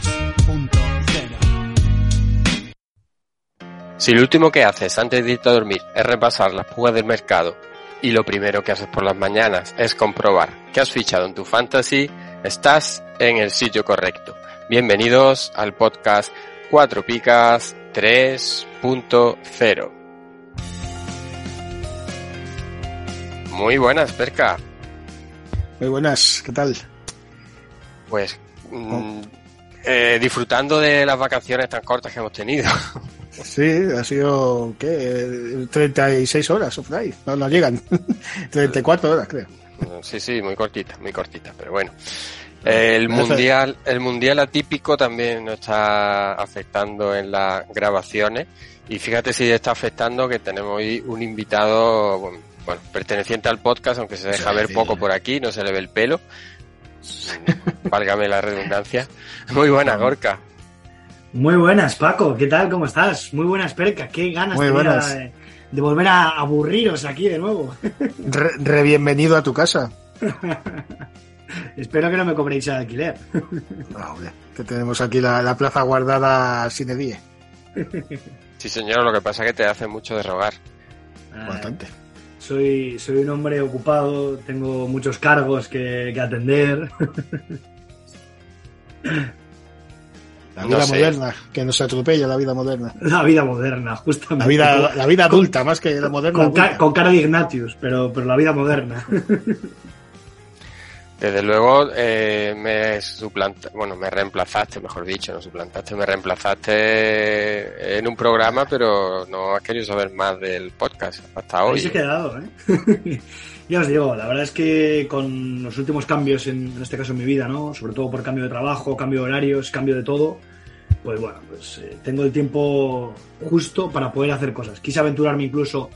3.0. Si lo último que haces antes de irte a dormir es repasar las pugas del mercado y lo primero que haces por las mañanas es comprobar que has fichado en tu fantasy, estás en el sitio correcto. Bienvenidos al podcast 4 Picas 3.0. Muy buenas, Perca. Muy buenas, ¿qué tal? Pues mm, eh, disfrutando de las vacaciones tan cortas que hemos tenido. Sí, ha sido, ¿qué? 36 horas ahí. No, no llegan. 34 horas, creo. Sí, sí, muy cortita, muy cortita, pero bueno. El mundial, el mundial atípico también nos está afectando en las grabaciones y fíjate si está afectando que tenemos hoy un invitado, bueno, perteneciente al podcast, aunque se deja ver poco por aquí, no se le ve el pelo, válgame la redundancia. Muy buena, Gorka. Muy buenas, Paco. ¿Qué tal? ¿Cómo estás? Muy buenas, Perca. Qué ganas de, de, volver a aburriros aquí de nuevo. Re, bienvenido a tu casa. Espero que no me cobréis el alquiler. No, que tenemos aquí la, plaza guardada sin edie. Sí, señor, lo que pasa es que te hace mucho de rogar. Bastante. Soy, soy un hombre ocupado, tengo muchos cargos que, atender. La vida moderna, que nos atropella la vida moderna. La vida moderna, justamente. La vida, la vida adulta, más que la moderna. Con, cara de Ignatius, pero, pero la vida moderna. Desde luego eh, me suplantaste, bueno, me reemplazaste, mejor dicho, no suplantaste, me reemplazaste en un programa, pero no has querido saber más del podcast hasta hoy. Ahí se ha quedado, ¿eh? ya os digo, la verdad es que con los últimos cambios, en, este caso en mi vida, ¿no? Sobre todo por cambio de trabajo, cambio de horarios, cambio de todo, pues bueno, pues eh, tengo el tiempo justo para poder hacer cosas. Quise aventurarme incluso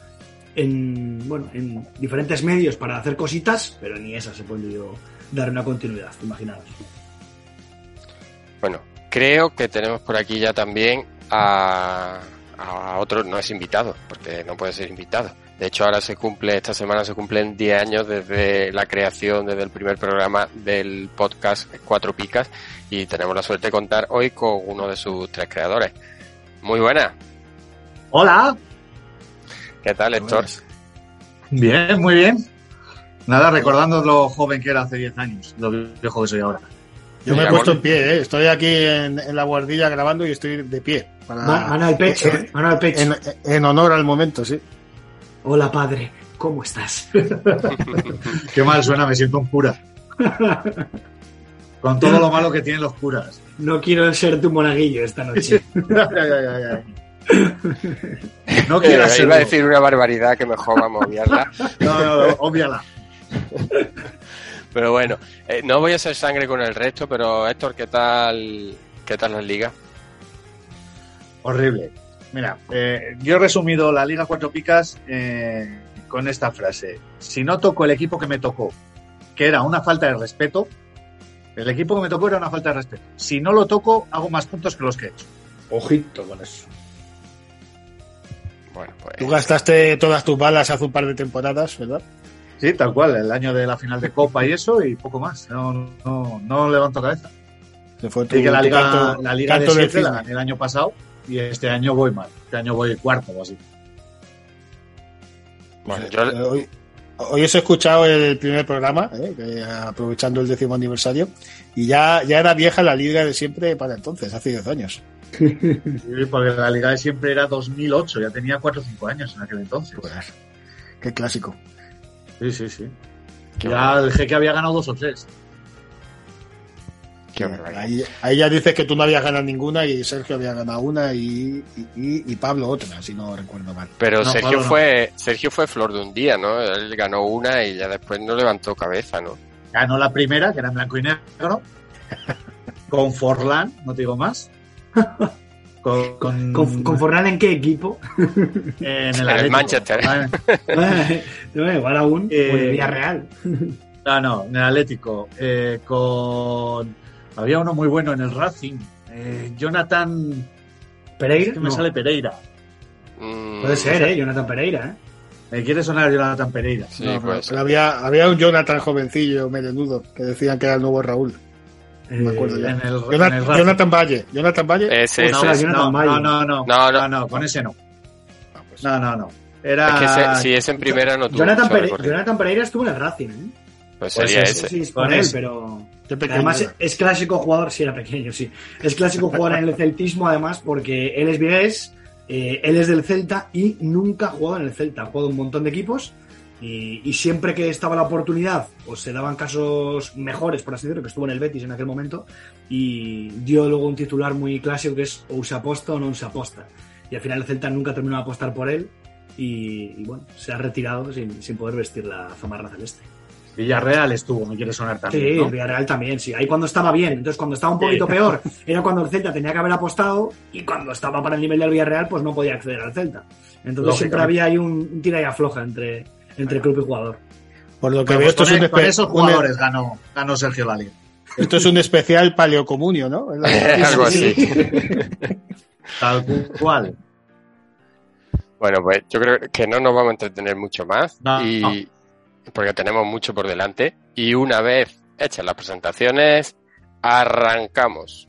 en, bueno, en diferentes medios para hacer cositas, pero ni esas he podido dar una continuidad, imaginaos. Bueno, creo que tenemos por aquí ya también a, a otro, no es invitado, porque no puede ser invitado. De hecho, ahora se cumple, esta semana se cumplen 10 años desde la creación, desde el primer programa del podcast Cuatro Picas, y tenemos la suerte de contar hoy con uno de sus tres creadores. Muy buena. Hola. ¿Qué tal, Héctor? Bien, muy bien. Nada, recordando lo joven que era hace 10 años, lo viejo que soy ahora. Yo me he puesto en pie, ¿eh? estoy aquí en, la guardilla grabando y estoy de pie. Para, mano al pecho, ¿eh? mano al pecho. En, honor al momento, sí. Hola, padre, ¿cómo estás? Qué mal suena, me siento un cura. Con todo lo malo que tienen los curas. No quiero ser tu monaguillo esta noche. No quiero eh, Iba a decir una barbaridad que mejor vamos a obviarla. No, no, no, obviala. Pero bueno, eh, no voy a hacer sangre con el resto, pero Héctor, ¿qué tal, qué tal la liga? Horrible. Mira, eh, yo he resumido la Liga Cuatro Picas con esta frase. Si no toco el equipo que me tocó, que era una falta de respeto, el equipo que me tocó era una falta de respeto. Si no lo toco, hago más puntos que los que he hecho. Ojito con eso. Bueno, pues... Tú gastaste todas tus balas hace un par de temporadas, ¿verdad? Sí, tal cual, el año de la final de Copa y eso, y poco más. No, no, no levanto cabeza. Se fue que la liga, la liga de siete la el año pasado y este año voy mal. Este año voy cuarto o así. Bueno, yo... Hoy, hoy os he escuchado el primer programa, eh, aprovechando el décimo aniversario, y ya, ya era vieja la liga de siempre para entonces, hace 10 años. Sí, porque la liga de siempre era 2008, ya tenía 4 o 5 años en aquel entonces. Pues, qué clásico. Sí, sí, sí. ya el jeque había ganado dos o tres. ahí, ahí, ya dices que tú no habías ganado ninguna y Sergio había ganado una y, y, Pablo otra, si no recuerdo mal. Pero Sergio fue Sergio fue flor de un día, ¿no? Él ganó una y ya después no levantó cabeza, ¿no? ganó la primera, que era en blanco y negro, con Forlán, no te digo más. Con, con, ¿Con, con Forlán en qué equipo? en el, el Atlético. Manchester. no, igual aún. Eh, en Villarreal. No, no, en el Atlético. Eh, con. Había uno muy bueno en el Racing. Eh, Jonathan. Pereira. Es que me No. sale Pereira. Mm, Puede ser, ¿eh? Jonathan Pereira, ¿eh? Me quiere sonar Jonathan Pereira. Sí, No, puede pero ser. había, había un Jonathan jovencillo, melenudo, que decían que era el nuevo Raúl. No me acuerdo ya. En el, en el Jonathan. Jonathan Valle. Jonathan Valle. Ese, No, ese, no, ese. Jonathan no, Valle. no, no, no, No, no. no, no, con ese no. Ah, pues, No, no, no. Era. Es que ese- si es en primera no tuvo Jonathan, Pere-. Jonathan Pereira estuvo en el Racing, ¿eh? Pues Pues sería ese. ese. Sí, Con él, ese. pero. Además, era. es clásico jugador, sí, era pequeño, sí. Es clásico jugador en el celtismo, además, porque él es vigués, eh, él es del Celta y nunca ha jugado en el Celta. Ha jugado un montón de equipos y, y siempre que estaba la oportunidad, pues se daban casos mejores, por así decirlo, que estuvo en el Betis en aquel momento y dio luego un titular muy clásico que es o se aposta o no se aposta. Y al final el Celta nunca terminó de apostar por él y, y bueno, se ha retirado sin, sin poder vestir la zamarra celeste. Villarreal estuvo, me quiere sonar Sí, también. ¿no? el Villarreal también, sí. Ahí cuando estaba bien. Entonces, cuando estaba un Sí. poquito peor, era cuando el Celta tenía que haber apostado y cuando estaba para el nivel del Villarreal, pues no podía acceder al Celta. Entonces, siempre había ahí un, un tira y afloja entre, entre club y jugador. Por lo que veo, esto pues es, con, un con esos un- jugadores ganó, ganó Sergio Lali. esto es un especial paleocomunio, ¿no? La- Algo así. Tal cual. Bueno, pues yo creo que no nos vamos a entretener mucho más No, y porque tenemos mucho por delante y una vez hechas las presentaciones arrancamos.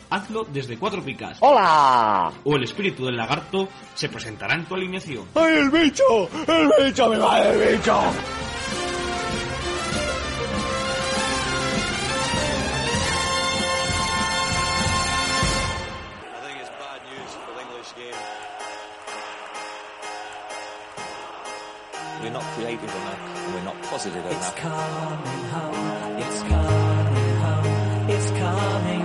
hazlo desde Cuatro Picas. ¡Hola! O el espíritu del lagarto se presentará en tu alineación. ¡Ay, el bicho! ¡El bicho! ¡Me va el bicho! It's. We're not creative enough. We're not positive enough. coming home, it's coming home, it's coming, football's coming home.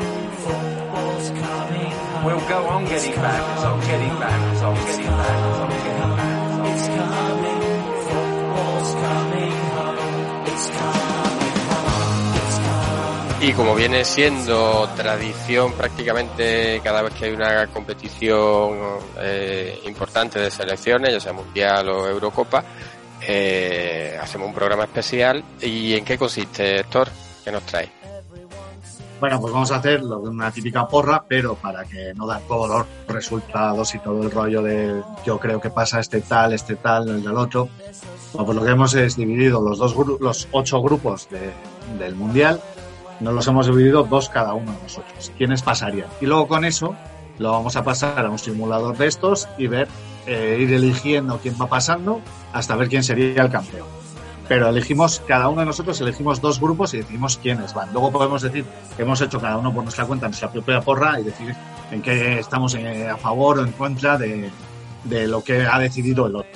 We'll go on getting back, on getting back, on getting back, on getting back. It's coming, football's coming home, it's coming home, it's coming. Y como viene siendo tradición prácticamente cada vez que hay una competición eh, importante de selecciones, ya sea Mundial o Eurocopa, eh, hacemos un programa especial. ¿Y en qué consiste, Héctor? ¿Qué nos trae? Bueno, pues vamos a hacer lo de una típica porra, pero para que no dan todos los resultados y todo el rollo de yo creo que pasa este tal, este tal, el del otro. Pues lo que hemos es dividido los dos los ocho grupos de- del mundial, nos los hemos dividido dos cada uno de nosotros. ¿Quiénes pasarían? Y luego con eso lo vamos a pasar a un simulador de estos y ver, eh, ir eligiendo quién va pasando hasta ver quién sería el campeón pero elegimos, cada uno de nosotros elegimos dos grupos y decidimos quiénes van. Luego podemos decir que hemos hecho cada uno por nuestra cuenta nuestra propia porra y decir en qué estamos eh, a favor o en contra de, de lo que ha decidido el otro.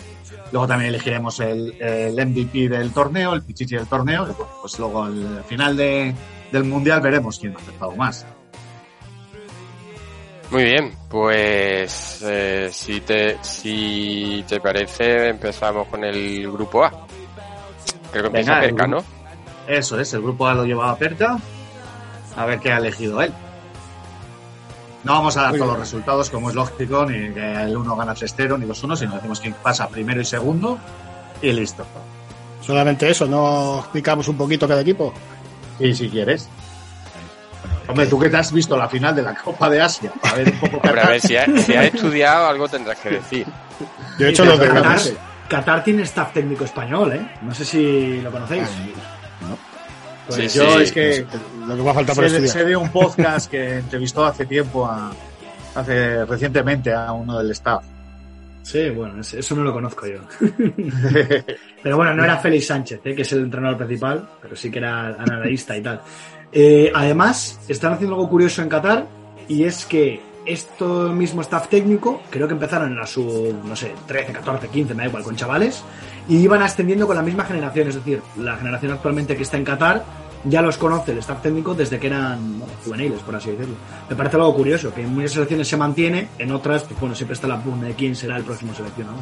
Luego también elegiremos el, el MVP del torneo, el pichichi del torneo, pues luego al final de- del mundial veremos quién ha acertado más. Muy bien, pues eh, si te si te parece empezamos con el grupo A. Creo que empieza Venga, Eso es, el grupo A lo llevaba Perca. A ver qué ha elegido él. No vamos a dar Muy todos bien. los resultados, como es lógico, ni que el uno gana 3-0 ni los unos, sino decimos quién pasa primero y segundo y listo. Solamente eso, no explicamos un poquito cada equipo. Y si quieres. Hombre, tú que te has visto la final de la Copa de Asia, a ver un poco Hombre, a ver, si has si has estudiado algo tendrás que decir. Yo he hecho los deberes. Qatar tiene staff técnico español, ¿eh? No sé si lo conocéis. Pues Sí, yo sí. es que Lo que va a faltar para de- estudiar. sé de un podcast que entrevistó hace tiempo a hace recientemente a uno del staff. Sí, bueno, eso no lo conozco yo. Pero bueno, no era Félix Sánchez, ¿eh? que es el entrenador principal, pero sí que era analista y tal. Eh, además, están haciendo algo curioso en Qatar y es que esto mismo staff técnico, creo que empezaron a su, no sé, 13, 14, 15, me da igual, con chavales, y iban ascendiendo con la misma generación, es decir, la generación actualmente que está en Qatar ya los conoce el staff técnico desde que eran bueno, juveniles, por así decirlo. Me parece algo curioso, que en muchas selecciones se mantiene, en otras, pues bueno, siempre está la pugna de quién será el próximo seleccionador.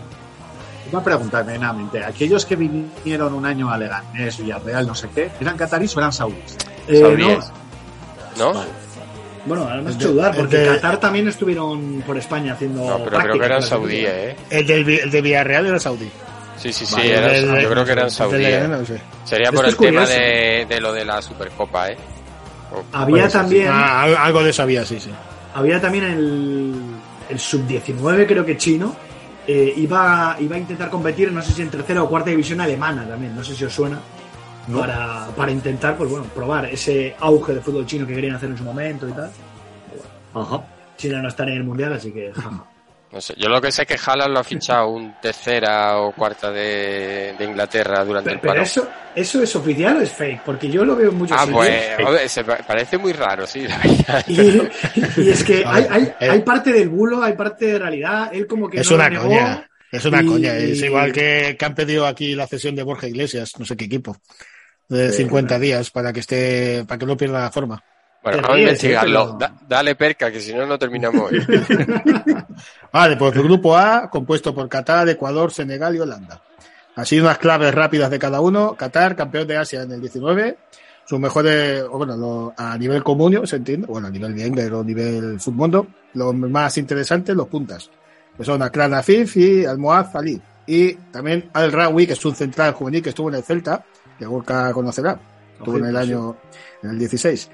Iba a preguntarme enamente, aquellos que vinieron un año a Leganés, Villarreal, no sé qué, ¿eran catarís o eran saudíes? Eh, Saudíes. ¿No? Bueno, ahora me has hecho dudar, porque de- Qatar también estuvieron por España haciendo. No, pero creo que eran últimas. ¿eh? El, del, el de Villarreal era saudí. Sí, sí, sí, Vale, eran- el yo creo que eran no sé. Sería Esto por el tema de, de lo de la Supercopa, ¿eh? O- Había también, Ah, al- algo de eso había, sí, sí. había también el, el sub-19, creo que chino. eh, iba, iba a intentar competir, no sé si en tercera o cuarta división alemana también, no sé si os suena. Para, para intentar, pues bueno, probar ese auge de fútbol chino que querían hacer en su momento y tal. Ajá. China no está en el mundial, así que. jaja. No sé, yo lo que sé es que Haaland lo ha fichado un tercera o cuarta de, de Inglaterra durante Pero, el pero paro. eso, ¿eso es oficial o es fake? Porque yo lo veo en muchos Ah, pues, joder, se pa- parece muy raro, sí, la verdad. Y, y es que A hay, hay, eh. hay parte del bulo, hay parte de realidad. Él como que Es no una lo negó. coña. Es una y- coña. Es igual que, que han pedido aquí la cesión de Borja Iglesias, no sé qué equipo, de 50 días para que esté, para que no pierda la forma. Bueno, vamos a investigarlo. dale perca, que si no, no terminamos hoy. Vale, pues el grupo A, compuesto por Qatar, Ecuador, Senegal y Holanda. Así unas claves rápidas de cada uno. Qatar, campeón de Asia en el 19. Sus mejores, bueno, lo- a nivel común, se entiende, bueno, a nivel bien, pero a nivel submundo, los más interesantes, los puntas. Que son Akran Afif y Almohad Ali. Y también Al Rawi, que es un central juvenil que estuvo en el Celta, que Gorka conocerá. Estuvo en el año, en el 16.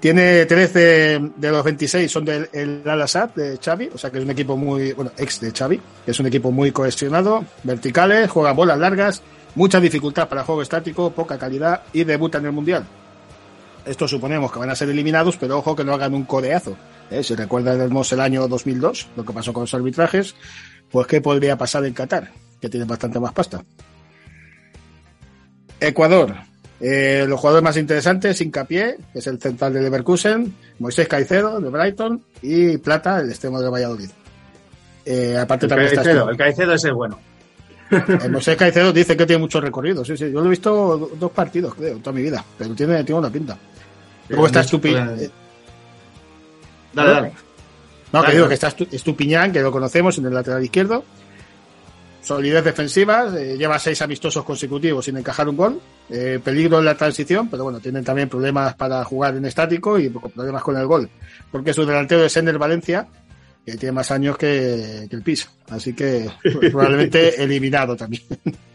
Tiene 13 de los 26 son del el Al Assad de Xavi, o sea que es un equipo muy, bueno, ex de Xavi, que es un equipo muy cohesionado, verticales, juega bolas largas, mucha dificultad para juego estático, poca calidad y debuta en el Mundial. Esto suponemos que van a ser eliminados, pero ojo que no hagan un codeazo. ¿eh? Si recuerdan el año 2002, lo que pasó con los arbitrajes, pues qué podría pasar en Qatar, que tiene bastante más pasta. Ecuador. Eh, los jugadores más interesantes, Hincapié, que es el central de Leverkusen, Moisés Caicedo, de Brighton, y Plata, el extremo de Valladolid. Eh, aparte El también está Caicedo, este- el Caicedo ese es bueno. el Moisés Caicedo dice que tiene mucho recorrido, sí, sí. Yo lo he visto do- dos partidos, creo, toda mi vida, pero tiene, tiene una pinta. Luego está Estupi... eh, Dale, dale. No, que Dale, digo dale. que está Estu- Estupiñán, que lo conocemos en el lateral izquierdo. Solidez defensiva, eh, lleva seis amistosos consecutivos sin encajar un gol. Eh, peligro en la transición, pero bueno, tienen también problemas para jugar en estático y problemas con el gol. Porque su delantero es Ender Valencia, que tiene más años que, que el PIS. Así que probablemente eliminado también.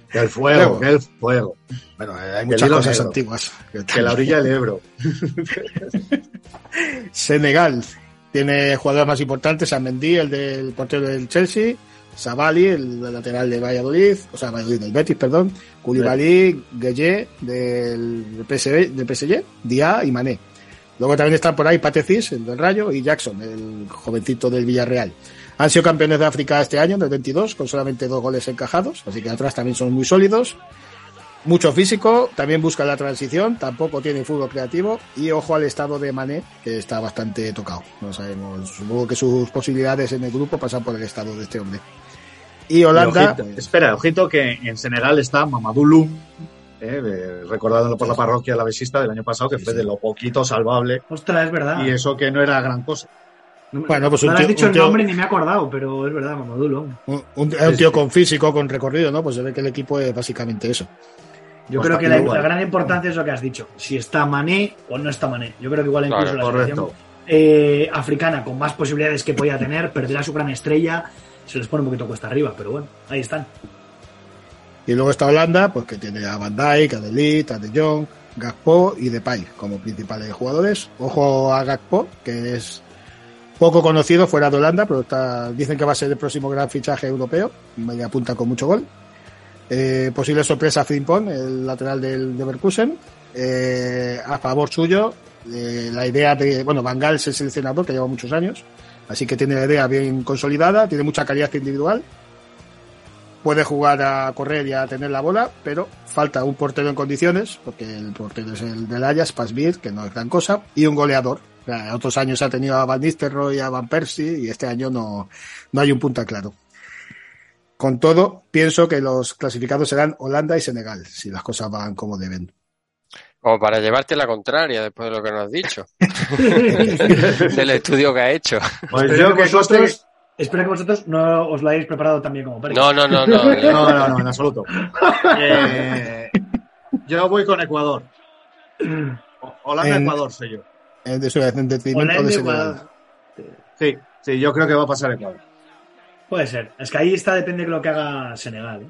Que el fuego, que el fuego. Bueno, eh, hay muchas cosas negro. antiguas. Que la orilla del Ebro. Senegal tiene jugadores más importantes, Mendy, el del portero del Chelsea, Savali, el lateral de Valladolid, o sea, Valladolid, del Betis, perdón, Koulibaly, Gueye del PSG, del PSG, Dia y Mané. Luego también están por ahí Patecis, el del Rayo, y Jackson, el jovencito del Villarreal. Han sido campeones de África este año, del 22, con solamente dos goles encajados, así que atrás también son muy sólidos. Mucho físico, también busca la transición, tampoco tiene fútbol creativo y ojo al estado de Mané, que está bastante tocado. No sabemos, supongo que sus posibilidades en el grupo pasan por el estado de este hombre. Y Holanda, Y ojito, espera, ojito que en Senegal está Mamadou eh, recordado por la parroquia la besista del año pasado, que fue de lo poquito salvable. Ostras, es verdad. Y eso que no era gran cosa. No, Bueno, pues no un le has tío- dicho un el tío- nombre ni me he acordado, pero es verdad, Mamadou un, un tío con físico, con recorrido, ¿no? Pues se ve que el equipo es básicamente eso. Yo Pues creo que la, gran importancia es lo que has dicho. Si está Mané o no está Mané. Yo creo que igual incluso Claro, la selección eh, africana con más posibilidades que podía tener, perderá su gran estrella, se les pone un poquito cuesta arriba, pero bueno, ahí están. Y luego está Holanda, pues que tiene a Van Dijk, a De Ligt, a De Jong, Gakpo y Depay como principales jugadores. Ojo a Gakpo, que es poco conocido fuera de Holanda, pero está, dicen que va a ser el próximo gran fichaje europeo. Me apunta con mucho gol. Eh, posible sorpresa Frimpong, el lateral del Leverkusen. eh, a favor suyo. Eh, la idea de, bueno, Van Gaal es el seleccionador que lleva muchos años, así que tiene la idea bien consolidada, tiene mucha calidad individual, puede jugar a correr y a tener la bola, pero falta un portero en condiciones, porque el portero es el del Ajax, Pasbir, que no es gran cosa, y un goleador. Otros años ha tenido a Van Nistelrooy a Van Persie, y este año no, no hay un punta claro. Con todo, pienso que los clasificados serán Holanda y Senegal, si las cosas van como deben. Como para llevarte la contraria después de lo que nos has dicho. Del estudio que ha hecho. Pues Espero yo que que vosotros, espero que vosotros no os lo hayáis preparado también como Pérez. No, no, no, no. No, no, no, en absoluto. Eh, yo voy con Ecuador. O- Holanda, En- Ecuador soy yo. En, de su- en detrimento Holanda de y Senegal. Ecuador. Sí, sí, yo creo que va a pasar Ecuador. Puede ser. Es que ahí está, depende de lo que haga Senegal. ¿eh?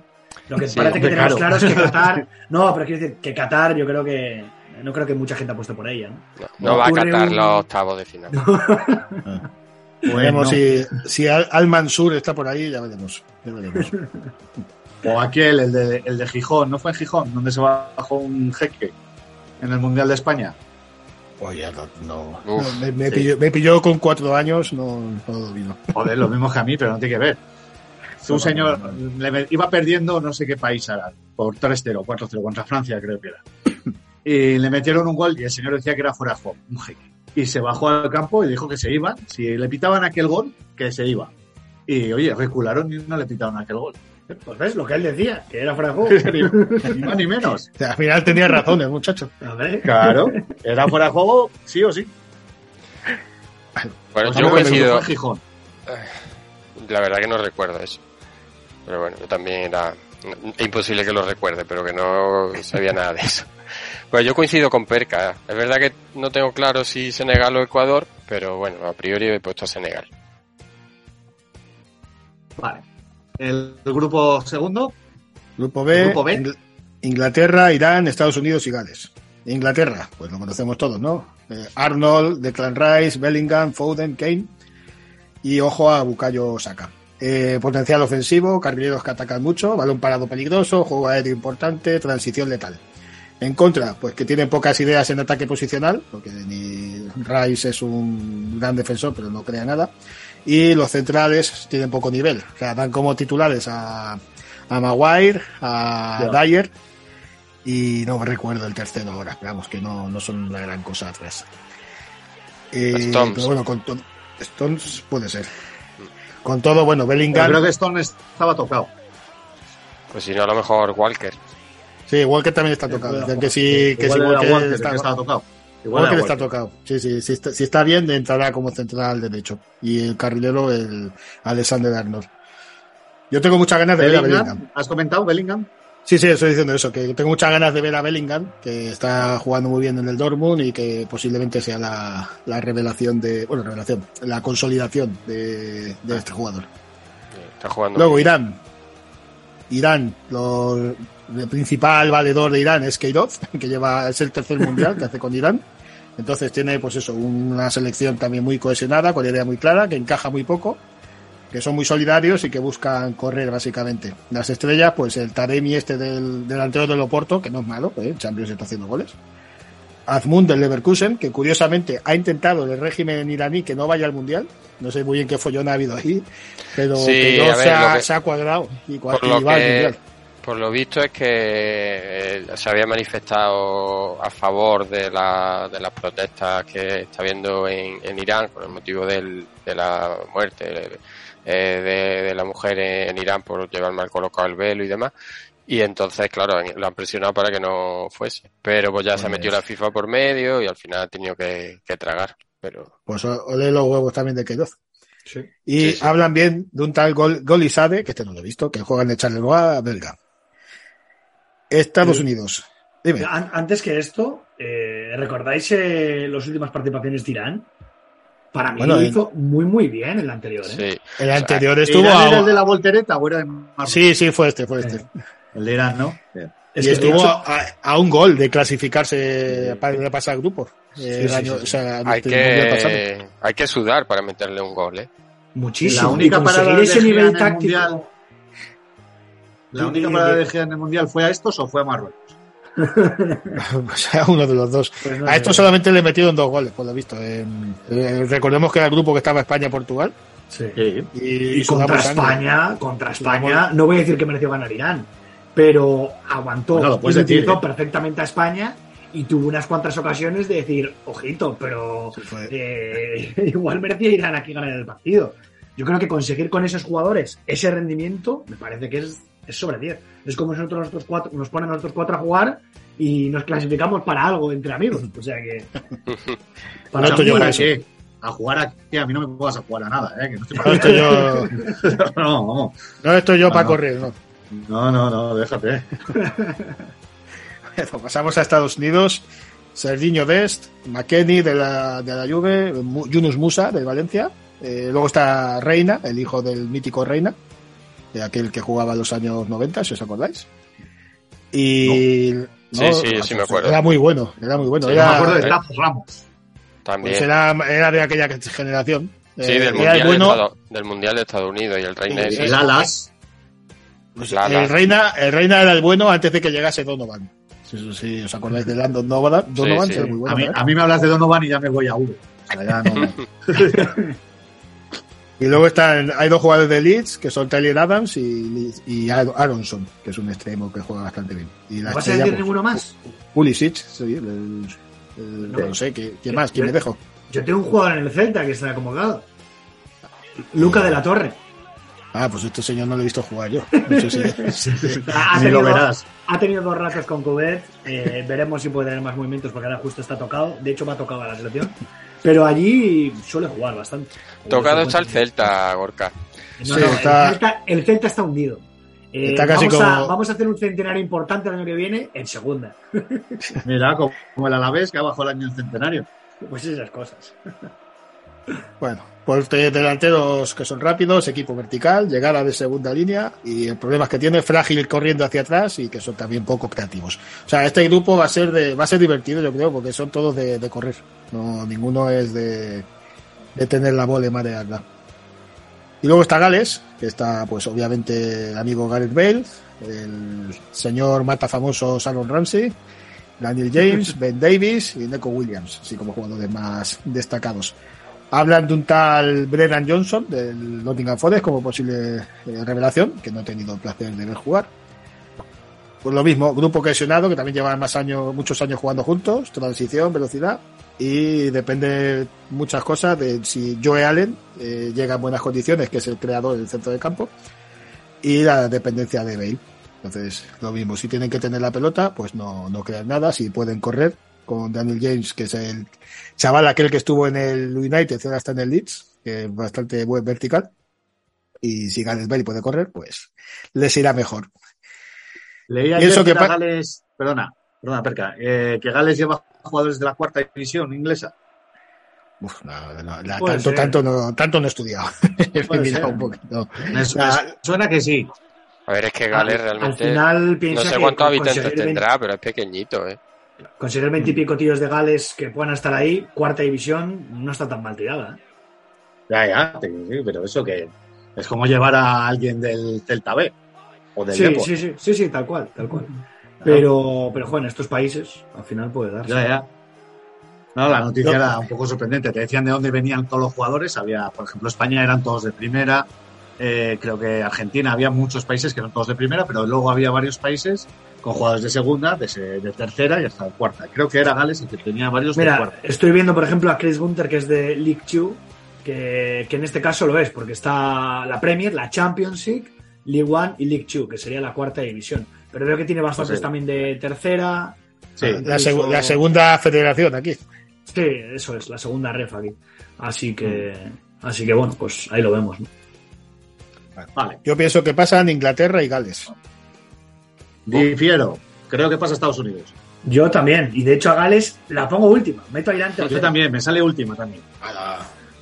Lo que Sí, parece que tenemos claro. claro es que Qatar. No, pero quiero decir que Qatar, yo creo que. No creo que mucha gente apueste por ella. ¿no? No va a un- los octavos de final. Veremos si, si Al, Al Mansur está por ahí, ya veremos. Ya veremos. O aquel, el de, el de Gijón, ¿no fue en Gijón? Donde se bajó un jeque en el Mundial de España. Oye, no, no. Uf, me, me sí. pilló, me pilló con cuatro años, no, no lo vino. Joder, lo mismo que a mí, pero no tiene que ver. Un señor le iba perdiendo no sé qué país era, por 3-0, 4-0, contra Francia creo que era. Y le metieron un gol y el señor decía que era fuera de juego, un jeque. Y se bajó al campo y dijo que se iba. Si le pitaban aquel gol, que se iba. Y oye, recularon y no le pitaron aquel gol. Pues ves lo que él decía, que era fuera de juego. ni más ni menos. O sea, al final tenía razón el muchacho. A ver. Claro, era fuera de juego, sí o sí. Bueno, Pues yo coincido. La verdad que no recuerdo eso. Pero bueno, yo también era imposible que lo recuerde, pero que no sabía nada de eso. Pues yo coincido con Perca. Es verdad que no tengo claro si Senegal o Ecuador, pero bueno, a priori he puesto a Senegal. Vale. El, grupo segundo, Grupo B, Grupo B. Ingl- Inglaterra, Irán, Estados Unidos y Gales. Inglaterra, pues lo conocemos todos, ¿no? Eh, Arnold, Declan Rice, Bellingham, Foden, Kane y ojo a Bukayo Saka. Eh, potencial ofensivo, carrileros que atacan mucho, balón parado peligroso, juego aéreo importante, transición letal. En contra, pues que tienen pocas ideas en ataque posicional, porque ni Rice es un gran defensor, pero no crea nada. Y los centrales tienen poco nivel. O sea, dan como titulares a, a Maguire, a. Dyer y no recuerdo el tercero ahora. Esperamos que no, no son la gran cosa atrás. Eh, Stones. pero bueno, con todo. Stones puede ser. Con todo, bueno, Bellingham. creo que Stone estaba tocado. Pues si no, a lo mejor Walker. Sí, Walker también está tocado. Dicen que sí, que Igual sí, era Walker está, que estaba tocado. Igual Walker era está tocado. Sí, sí, si está, si está bien, entrará como central derecho. Y el carrilero, el Alexander Arnold. Yo tengo muchas ganas de ver a Bellingham, Bellingham. ¿Has comentado Bellingham? Sí, sí, estoy diciendo eso, que tengo muchas ganas de ver a Bellingham, que está jugando muy bien en el Dortmund y que posiblemente sea la, la revelación de, bueno, revelación, la consolidación de, de este jugador. Está jugando. Luego bien. Irán. Irán, lo, el principal valedor de Irán es Keirov, que lleva, es el tercer mundial que hace con Irán. Entonces tiene, pues eso, una selección también muy cohesionada, con idea muy clara, que encaja muy poco, que son muy solidarios y que buscan correr básicamente. Las estrellas, pues el Taremi este del delantero del Oporto, que no es malo, ¿eh? Champions está haciendo goles. Azmund del Leverkusen, que curiosamente ha intentado el régimen iraní que no vaya al mundial. No sé muy bien qué follón ha habido ahí, pero Sí, que no ver, se, ha, lo que- se ha cuadrado y, Por y va al mundial. Por lo visto es que eh, se había manifestado a favor de, la, de las protestas que está habiendo en, en Irán con el motivo del, de la muerte eh, de, de la mujer en Irán por llevar mal colocado el velo y demás. Y entonces, claro, lo han presionado para que no fuese. Pero pues ya se Pues- metió la FIFA por medio y al final ha tenido que, que tragar. Pero Pues o- ole los huevos también de Queiroz. Sí. Y Sí, sí. hablan bien de un tal Gol, Golizade, que este no lo he visto, que juega en el Charleroi belga. Estados. Unidos. Dime. An- Antes que esto, eh, ¿recordáis eh, las últimas participaciones de Irán? Para mí Bueno, lo en- hizo muy, muy bien el anterior. ¿eh? sí. El O sea, anterior estuvo ¿Irán era a... el de la voltereta o era de Marruecos? Sí, sí, fue este, fue este. El de Irán, ¿no? Es y que, estuvo hecho, a, a un gol de clasificarse para de pasar grupos. Eh, Hay pasado. que, hay que sudar para meterle un gol, ¿eh? muchísimo. La única y conseguir ese nivel táctico. Mundial. ¿La única parada de Gea en el Mundial fue a estos o fue a Marruecos? o sea, uno de los dos. Pues no a sé. esto solamente le metieron dos goles, por lo visto. En- eh, recordemos que era el grupo que estaba España-Portugal. Sí. Sí. Y, Y contra. España, contra España, no voy a decir que mereció ganar Irán, pero aguantó Bueno, lo y utilizó ¿eh? perfectamente a España y tuvo unas cuantas ocasiones de decir, ojito, pero Sí, eh, igual merecía Irán aquí ganar el partido. Yo creo que conseguir con esos jugadores ese rendimiento me parece que es, es sobre 10. Es como si nosotros, nosotros cuatro, nos ponen a nosotros cuatro a jugar y nos clasificamos para algo entre amigos. O sea que. Para esto yo ¿Para eso. qué? A jugar aquí, a mí no me pongas a jugar a nada, ¿eh? Que no estoy No estoy yo, no, vamos. no estoy yo No, para no. correr, no. No, no, no, déjate. Bueno, Pasamos a Estados Unidos. Serginho Dest, McKenny de la, de la Juve, Yunus Musa de Valencia. Eh, luego está Reina, el hijo del mítico Reina, de aquel que jugaba en los años 90, si os acordáis. Y. Sí, sí, sí me acuerdo. Era muy bueno, era muy bueno. Sí, era, me acuerdo de eh, Tafos Ramos. También. pues era, era de aquella generación. sí, Eh, del mundial, bueno, de Estado- del mundial de Estados Unidos y el Reina Sí, ese. El Alas. pues, Lala. el, Reina, el Reina era el bueno antes de que llegase Donovan. Si, si os acordáis de Landon Donovan, Donovan sí. era muy bueno. a, mí, ¿eh? a mí me hablas de Donovan y ya me voy a V. O sea, ya no. Y luego están, hay dos jugadores de Leeds, que son Tyler Adams y, y Ar- Aronson, que es un extremo que juega bastante bien. Y la ¿No vas a decir pues, ninguno más? Pulisic, sí, el- el- el- no, sé, ¿qué, qué más? ¿Quién me dejo? Yo tengo un jugador en el Celta que está acomodado. Luca de la Torre. Ah, pues este señor no lo he visto jugar yo. No sé si- Ha Ni tenido, lo verás. ha tenido dos ratos con Cubet. eh, veremos si puede tener más movimientos porque ahora justo está tocado. De hecho, me ha tocado a la selección. Pero allí suele jugar bastante. Tocado está el Celta, Gorka. No, Sí, no, está- el, Celta, el Celta está hundido. Eh, Está casi vamos, a, vamos a hacer un centenario importante el año que viene en segunda. Mira, como, como el Alavés que ha bajado el año del centenario. Pues esas cosas. Bueno, pues de delanteros que son rápidos, equipo vertical, llegada de segunda línea y el problema es que tiene frágil corriendo hacia atrás y que son también poco creativos. O sea, este grupo va a ser de, va a ser divertido, yo creo, porque son todos de, de correr. No, ninguno es de, de tener la bola y marearla. Y luego está Gales, que está, pues obviamente, el amigo Gareth Bale, el señor mata famoso Salon Ramsey, Daniel James, Ben Davis y Neco Williams, así como jugadores más destacados. Hablan de un tal Brennan Johnson del Nottingham Forest como posible eh, revelación, que no he tenido el placer de ver jugar. Pues lo mismo, grupo cohesionado, que también llevan más años, muchos años jugando juntos, transición, velocidad, y depende muchas cosas de si Joe Allen eh, llega en buenas condiciones, que es el creador del centro de campo, y la dependencia de Bale. Entonces, lo mismo, si tienen que tener la pelota, pues no, no crean nada, si pueden correr, con Daniel James, que es el chaval aquel que estuvo en el United, ahora está en el Leeds, que es bastante buen vertical, y si Gareth Bale puede correr, pues les irá mejor. Leí Y ayer eso que que Gales, perdona, perdona, Perca, eh, que Gales lleva jugadores de la cuarta división inglesa. Uf, no, no, la- tanto, ser. tanto, no, tanto no he estudiado. He Puede mirado ser. un poquito. Me, su- La- me suena que sí. A ver, es que Gales Al- realmente. Al final no sé cuántos habitantes tendrá, pero es pequeñito, ¿eh? Conseguir veintipico tíos de Gales que puedan estar ahí, cuarta división, no está tan mal tirada. ¿eh? Ya, ya, pero eso que es como llevar a alguien del Celta B o del Sí, Depor. sí, sí, sí, sí, tal cual, tal cual. Pero, pero joder, en estos países al final puede darse. Ya, ya. No, la noticia No. era un poco sorprendente. Te decían de dónde venían todos los jugadores. Había, por ejemplo, España eran todos de primera. Eh, creo que Argentina había muchos países que eran todos de primera, pero luego había varios países con jugadores de segunda, de, de tercera y hasta de cuarta. Creo que era Gales el que tenía varios de Mira, cuarta. estoy viendo, por ejemplo, a Chris Gunter, que es de League Two, que, que en este caso lo es, porque está la Premier, la Championship, League One y League Two, que sería la cuarta división. Pero veo que tiene bastantes Pues sí. también de tercera. Sí. La, Incluso- la segunda federación aquí. Sí, eso es, la segunda ref aquí. Así que, así que bueno, pues ahí lo vemos. ¿no? Vale. Yo pienso que pasan Inglaterra y Gales. Difiero. Creo que pasa a Estados Unidos. Yo también, y de hecho a Gales la pongo última, meto a Irán Yo también, me sale última también.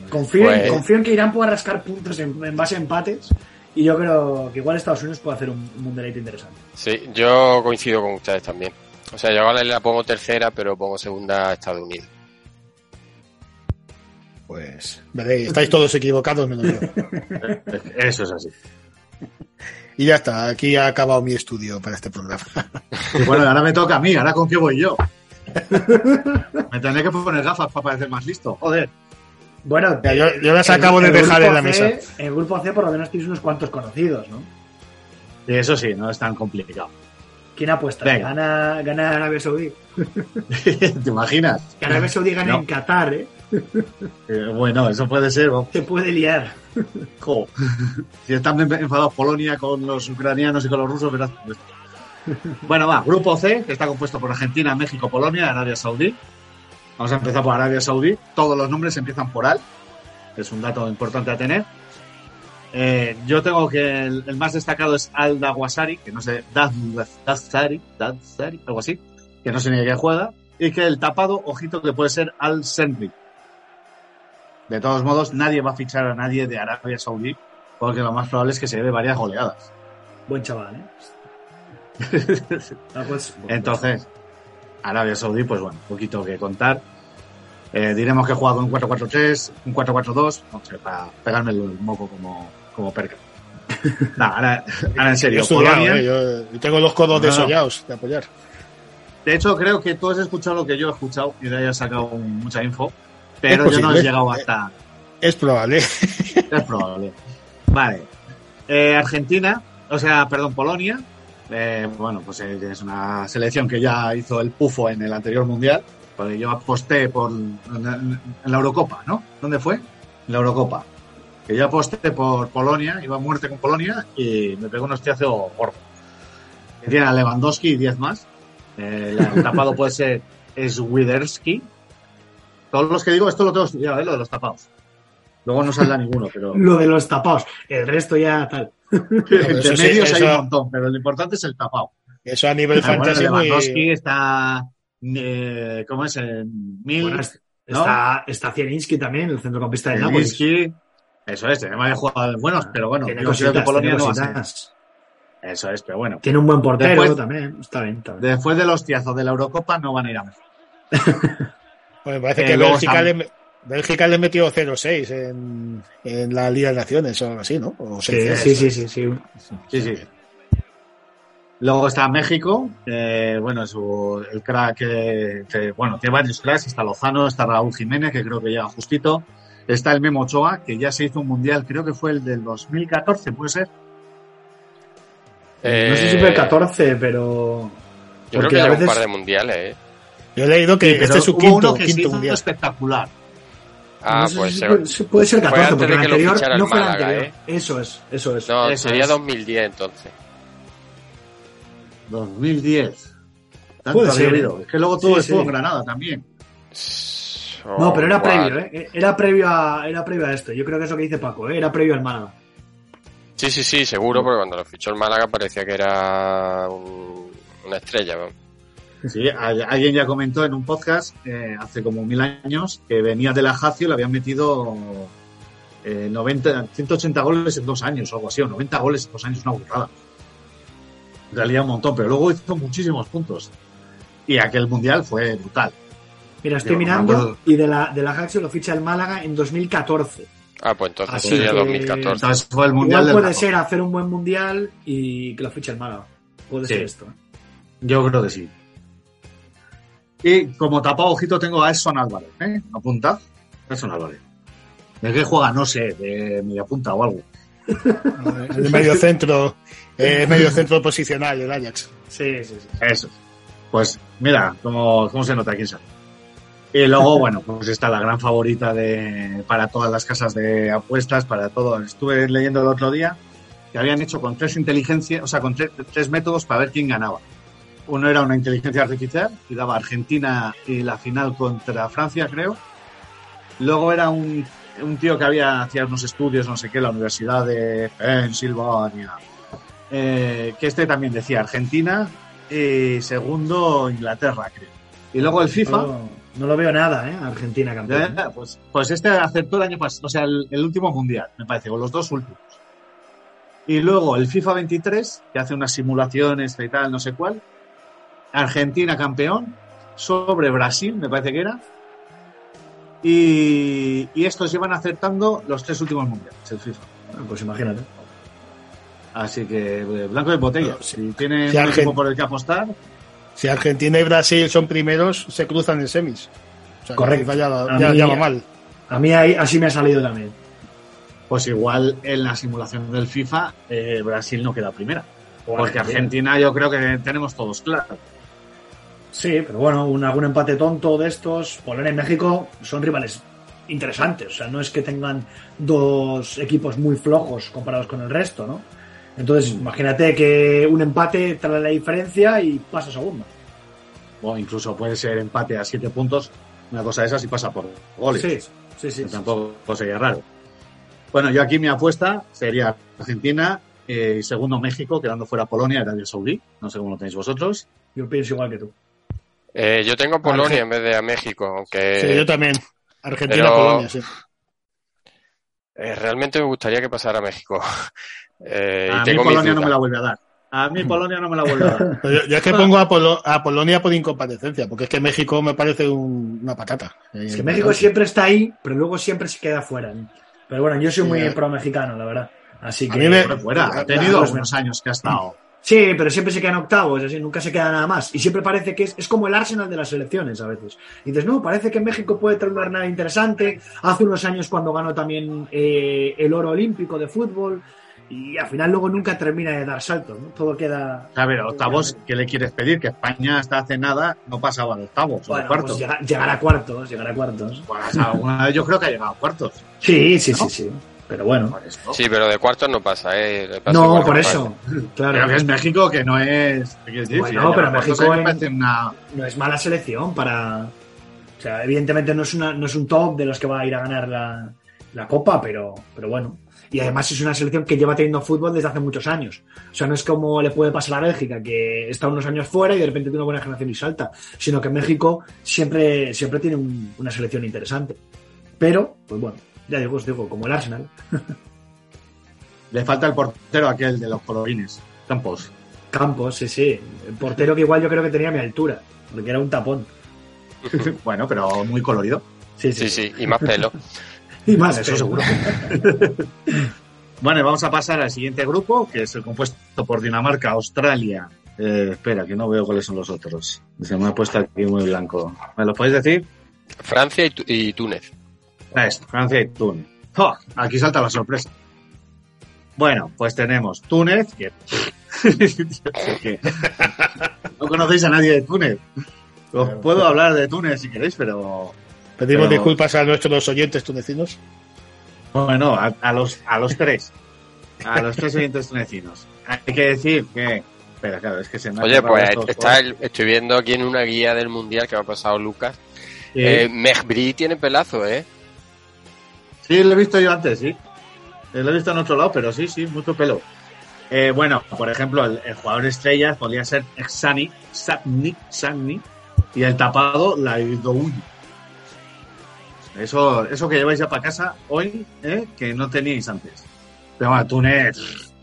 Confío, en- Pues- confío en que Irán pueda rascar puntos en, en base a empates. Y yo creo que igual Estados Unidos puede hacer un, un mundialito interesante. Sí, yo coincido con ustedes también. O sea, yo a Gales la pongo tercera, pero pongo segunda a Estados Unidos. Pues veréis, estáis todos equivocados menos yo. Eso es así. Y ya está, aquí ha acabado mi estudio para este programa. Bueno, ahora me toca a mí, ahora con qué voy yo. me tendré que poner gafas para parecer más listo. Joder. Bueno, Ya, yo, yo las acabo de el dejar en la mesa. C- En el grupo C por lo menos tienes unos cuantos conocidos, ¿no? Y eso sí, no es tan complicado. ¿Quién apuesta? Venga. Gana, gana Arabia Saudí. ¿Te imaginas? Que Arabia Saudí gane No. en Qatar, ¿eh? Eh, bueno, eso puede ser. Te puede liar. Jo. Si están enfadados Polonia con los ucranianos y con los rusos, verás. Bueno, va, grupo C, que está compuesto por Argentina, México, Polonia Arabia Saudí. Vamos a empezar por Arabia Saudí. Todos los nombres empiezan por Al. Es un dato importante a tener. Eh, yo tengo que el, el más destacado es Al Dawasari, que no sé, Daz- Dazari, Dazari, algo así, que no sé ni de qué juega. Y que el tapado, ojito, que puede ser Al Senri. De todos modos, nadie va a fichar a nadie de Arabia Saudí, porque lo más probable es que se lleve varias goleadas. Buen chaval, ¿eh? Ah, pues, Entonces, Arabia Saudí, pues bueno, poquito que contar. Eh, diremos que juega con un 4-4-3, un 4-4-2, no sé, para pegarme el moco como, como perca. No, ahora, ahora en serio, he Polonia. ¿eh? yo, yo tengo los codos no. desollados de apoyar. De hecho, creo que tú has escuchado lo que yo he escuchado y de ahí has sacado mucha info, pero yo no he llegado hasta. Es probable. Es probable. Vale. Eh, Argentina, o sea, perdón, Polonia. eh, bueno, pues eh, es una selección que ya hizo el pufo en el anterior mundial. Porque yo aposté por en, la Eurocopa, ¿no? ¿Dónde fue? En la Eurocopa. Que yo aposté por Polonia, iba a muerte con Polonia y me pegó un hostiazo gordo. Tiene a Lewandowski y 10 más. Eh, el tapado puede ser Swiderski. Todos los que digo, esto lo tengo estudiado, ¿eh? lo de los tapados. Luego no saldrá ninguno, pero. Lo de los tapados. El resto ya tal. Entre sí, medios hay eso- un montón, pero lo importante es el tapado. Eso a nivel Ah, bueno, fantasy está. eh, ¿Cómo es? Eh, Mil. Bueno, es- ¿no? está, está Zielinski también, el centrocampista de Nápoles. Eso es, tiene varios jugadores buenos, pero bueno, Tiene yo creo que cositas, Polonia tiene no va a ser. cositas. Eso es, pero bueno. Tiene un buen portero Después- también. Está bien, está bien. Después del hostiazo de la Eurocopa no van a ir a mejor. Bueno, me parece Eh, que Bélgica le, Bélgica le metió 0-6 en, en la Liga de Naciones o algo así, ¿no? O Sí, 6-0. sí, sí, sí, sí. Sí, sí. Luego está México, eh, bueno, su, el crack, que, bueno, tiene varios cracks, está Lozano, está Raúl Jiménez, que creo que llega justito, está el Memo Ochoa, que ya se hizo un mundial, creo que fue el del 2014, puede ser. Eh, No sé si fue el 14, pero. Yo creo que a veces- un par de mundiales, ¿eh? Yo he leído que Sí, este es su quinto, uno que se quinto hizo mundial. espectacular. Ah, no pues si se- puede, si puede ser fue 14, antes porque el anterior no fue el Málaga, anterior. ¿eh? Eso es, eso es. No, Eso sería es. 2010 entonces. 2010. Tanto Puede ser, habido. Es que luego todo Sí, estuvo sí. en Granada también. No, pero era Oh, previo. ¿eh? Era previo a, era previo a esto. Yo creo que es lo que dice Paco, ¿eh? Era previo al Málaga. Sí, sí, sí, seguro, porque cuando lo fichó el Málaga parecía que era un- una estrella. vamos. Sí, alguien ya comentó en un podcast eh, hace como mil años que venía de la Jacio y le habían metido eh, 90, 180 goles en dos años o algo así, o 90 goles en dos años, una burrada. En realidad un montón, pero luego hizo muchísimos puntos. Y aquel mundial fue brutal. Mira, estoy Yo mirando y de la, de la lo ficha el Málaga en 2014. Ah, pues entonces Así sería que- 2014. Entonces fue el mundial Igual puede ser hacer un buen mundial y que lo fiche el Málaga. Puede Sí. ser esto. ¿eh? Yo creo que sí. Y como tapado ojito tengo a Edson Álvarez, ¿eh? Apunta. Edson Álvarez. ¿De qué juega? No sé, de media punta o algo. El medio centro, eh, medio centro posicional, el Ajax. Sí, sí, sí. Eso. Pues mira, cómo, cómo se nota quién sabe. Y luego, bueno, pues está la gran favorita de para todas las casas de apuestas, para todo. Estuve leyendo el otro día que habían hecho con tres inteligencias, o sea, con tres, tres métodos para ver quién ganaba. Uno era una inteligencia artificial y daba Argentina y la final contra Francia, creo. Luego era un, un tío que había hacía unos estudios, no sé qué, en la Universidad de Pensilvania. Eh, que este también decía Argentina y segundo Inglaterra, creo. Y luego el FIFA, No, no lo veo nada, ¿eh? Argentina campeón. eh, pues, pues este acertó el año pasado, o sea, el, el último mundial, me parece, o los dos últimos. Y luego el FIFA 23, que hace unas simulaciones y tal, no sé cuál. Argentina campeón sobre Brasil, me parece que era. Y, y estos llevan acertando los tres últimos mundiales, el FIFA. Bueno, Pues imagínate. Así que eh, blanco de botella. Si tiene si un Argen- equipo por el que apostar, Si Argentina y Brasil son primeros, se cruzan en semis. O sea, Correcto. Ya, A ya- mí- ya va mal. A mí ahí, así me ha salido también. pues igual en la simulación del FIFA eh, Brasil no queda primera. Porque Argentina. Argentina yo creo que tenemos todos claro. Sí, pero bueno, un, algún empate tonto de estos. Polonia y México son rivales interesantes. O sea, no es que tengan dos equipos muy flojos comparados con el resto, ¿no? Entonces, imagínate que un empate trae la diferencia y pasa segunda. O incluso puede ser empate a siete puntos. Una cosa de esas y pasa por goles. Sí, sí, sí. Que tampoco sería raro. Bueno, yo aquí mi apuesta sería Argentina eh, y segundo México, quedando fuera Polonia y Arabia Saudí. No sé cómo lo tenéis vosotros. Yo pienso igual que tú. Eh, yo tengo a Polonia Arge- en vez de a México, aunque Sí, yo también. Argentina, pero- Polonia, sí. eh, realmente me gustaría que pasara a México. Eh, y a mí tengo mis Polonia no me la vuelve a dar. A mí Polonia no me la vuelve a dar. Yo, yo es que pongo a, Polo- a Polonia por incomparecencia, porque es que México me parece un- una patata. Es que México siempre está ahí, pero luego siempre se queda fuera. Pero bueno, yo soy muy Sí. pro mexicano, la verdad. Así A que. mí me- fuera, ha tenido algunos años que ha estado. Sí, pero siempre se quedan octavos, así, nunca se queda nada más. Y siempre parece que es, es como el Arsenal de las selecciones a veces. Y dices, no, parece que México puede tener nada interesante. Hace unos años cuando ganó también eh, el oro olímpico de fútbol. Y al final luego nunca termina de dar saltos, ¿no? Todo queda... A ver, octavos, ¿qué le quieres pedir? Que España hasta hace nada no pasaba de octavos o de Bueno, cuartos. pues llegar, llegar a cuartos, llegar a cuartos. Bueno, o sea, alguna vez yo creo que ha llegado a cuartos. Sí, sí, sí, sí. Pero bueno. Sí, pero de cuartos no pasa, ¿eh? Pasa No, por eso. Claro. Pero que es México, que no es. ¿qué quieres decir? Bueno, pero México en- una. no es mala selección para. O sea, evidentemente no es, una, no es un top de los que va a ir a ganar la, la Copa, pero, pero bueno. Y además es una selección que lleva teniendo fútbol desde hace muchos años. O sea, no es como le puede pasar a Bélgica, que está unos años fuera y de repente tiene una buena generación y salta. Sino que México siempre, siempre tiene un- una selección interesante. Pero, pues bueno, ya digo, os digo, como el Arsenal. Le falta el portero aquel de los colorines. Campos. Campos, sí, sí. El portero que igual yo creo que tenía a mi altura, porque era un tapón. bueno, pero muy colorido. Sí, Sí, sí, y más pelo. Y más, Eso pelo. seguro. Bueno, vamos a pasar al siguiente grupo, que es el compuesto por Dinamarca, Australia. Eh, espera, que no veo cuáles son los otros. Se me ha puesto aquí muy blanco. ¿Me lo podéis decir? Francia y Túnez. Esto, Francia y Túnez. ¡Oh! Aquí salta la sorpresa. Bueno, pues tenemos Túnez, que... que no conocéis a nadie de Túnez. Os puedo hablar de Túnez si queréis, pero... Pedimos pero- disculpas a nuestros oyentes tunecinos. Bueno, a, a los, a los tres. A los tres oyentes tunecinos. Hay que decir que... Espera, claro, es que se me ha Oye, pues está el- estoy viendo aquí en una guía del mundial que me ha pasado Lucas. Sí. Eh, Mejbri tiene pelazo, ¿eh? Sí, lo he visto yo antes, sí. Eh, Lo he visto en otro lado, pero sí, sí, mucho pelo. Eh, bueno, por ejemplo, el, jugador estrella podría ser Exani, Sagni, Sagni, y el tapado, la Idoui. Eso, eso que lleváis ya para casa hoy, eh, que no teníais antes. Pero bueno, Túnez,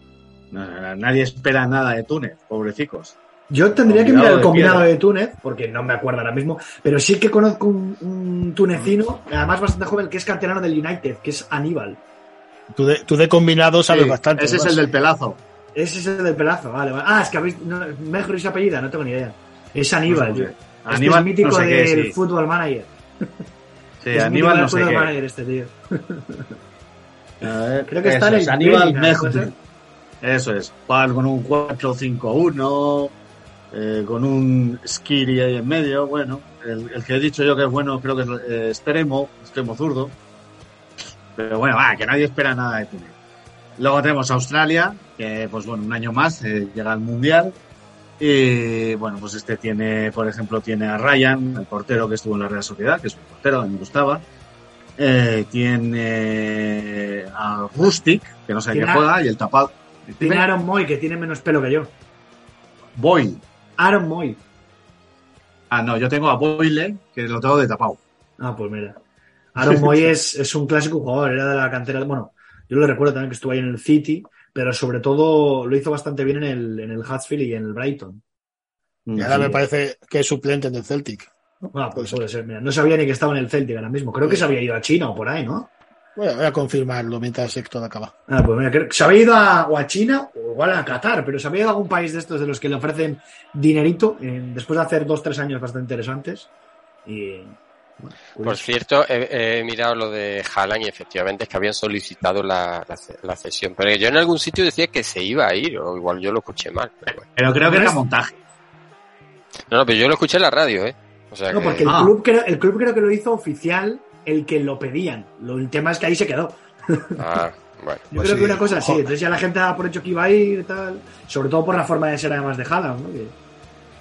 nadie espera nada de Túnez, pobrecicos. Yo tendría que mirar el de combinado piedra. de Túnez, porque no me acuerdo ahora mismo, pero sí que conozco un, un tunecino, además bastante joven, que es canterano del United, que es Aníbal. Tú de, tú de combinado sabes Sí, bastante. ese es el del pelazo. Ese es el del pelazo, vale, vale. Ah, es que habéis. No, mejor ese apellida, no tengo ni idea. Es Aníbal, No sé tío. qué. Este Aníbal, es mítico no sé qué, del sí. Football Manager. Sí, es mítico Aníbal del no sé Football qué. Manager este tío. A ver, Creo que está en el Aníbal Bellingham, Mejbri. ¿puede ser? Eso es. Jugar con un 4-5-1, eh, con un Skiri ahí en medio. Bueno, el, el que he dicho yo que es bueno creo que es eh, extremo, extremo zurdo. Pero bueno, va, que nadie espera nada de Túnez. Luego tenemos Australia, que pues bueno, un año más eh, llega al Mundial. Y bueno, pues este tiene, por ejemplo, tiene a Ryan, el portero que estuvo en la Real Sociedad, que es un portero, me gustaba. Tiene a Rustic, que no sé qué juega, y el tapado. Tiene a Aaron Moy, que tiene menos pelo que yo. Boyle. Aaron Moy. Ah, no, yo tengo a Boyle, que lo tengo de tapado. Ah, pues mira. Aaron Moy es, es un clásico jugador, era de la cantera. Bueno, yo lo recuerdo también que estuvo ahí en el City, pero sobre todo lo hizo bastante bien en el, en el Huddersfield y en el Brighton. Y ahora me parece que es suplente en el Celtic. Ah, pues puede ser, mira. No sabía ni que estaba en el Celtic ahora mismo. Creo que se había ido a China o por ahí, ¿no? Voy a confirmarlo mientras Héctor acaba. Ah, pues mira, creo que se había ido a, o a China o igual a Qatar, pero se había ido a algún país de estos de los que le ofrecen dinerito eh, después de hacer dos, tres años bastante interesantes. Y, bueno, Por cierto, he, he mirado lo de Haaland y efectivamente es que habían solicitado la, la, ce- la cesión. Pero yo en algún sitio decía que se iba a ir, o igual yo lo escuché mal. Pero bueno. Pero creo que era montaje. No, no, pero yo lo escuché en la radio, ¿eh? O sea No, que- porque el, Ah. club creo, el club creo que lo hizo oficial el que lo pedían. Lo, el tema es que ahí se quedó. Ah, bueno. Yo Pues creo sí. que una cosa así. Ojo. Entonces ya la gente daba por hecho que iba a ir y tal. Sobre todo por la forma de ser además de Haaland, ¿no? Que,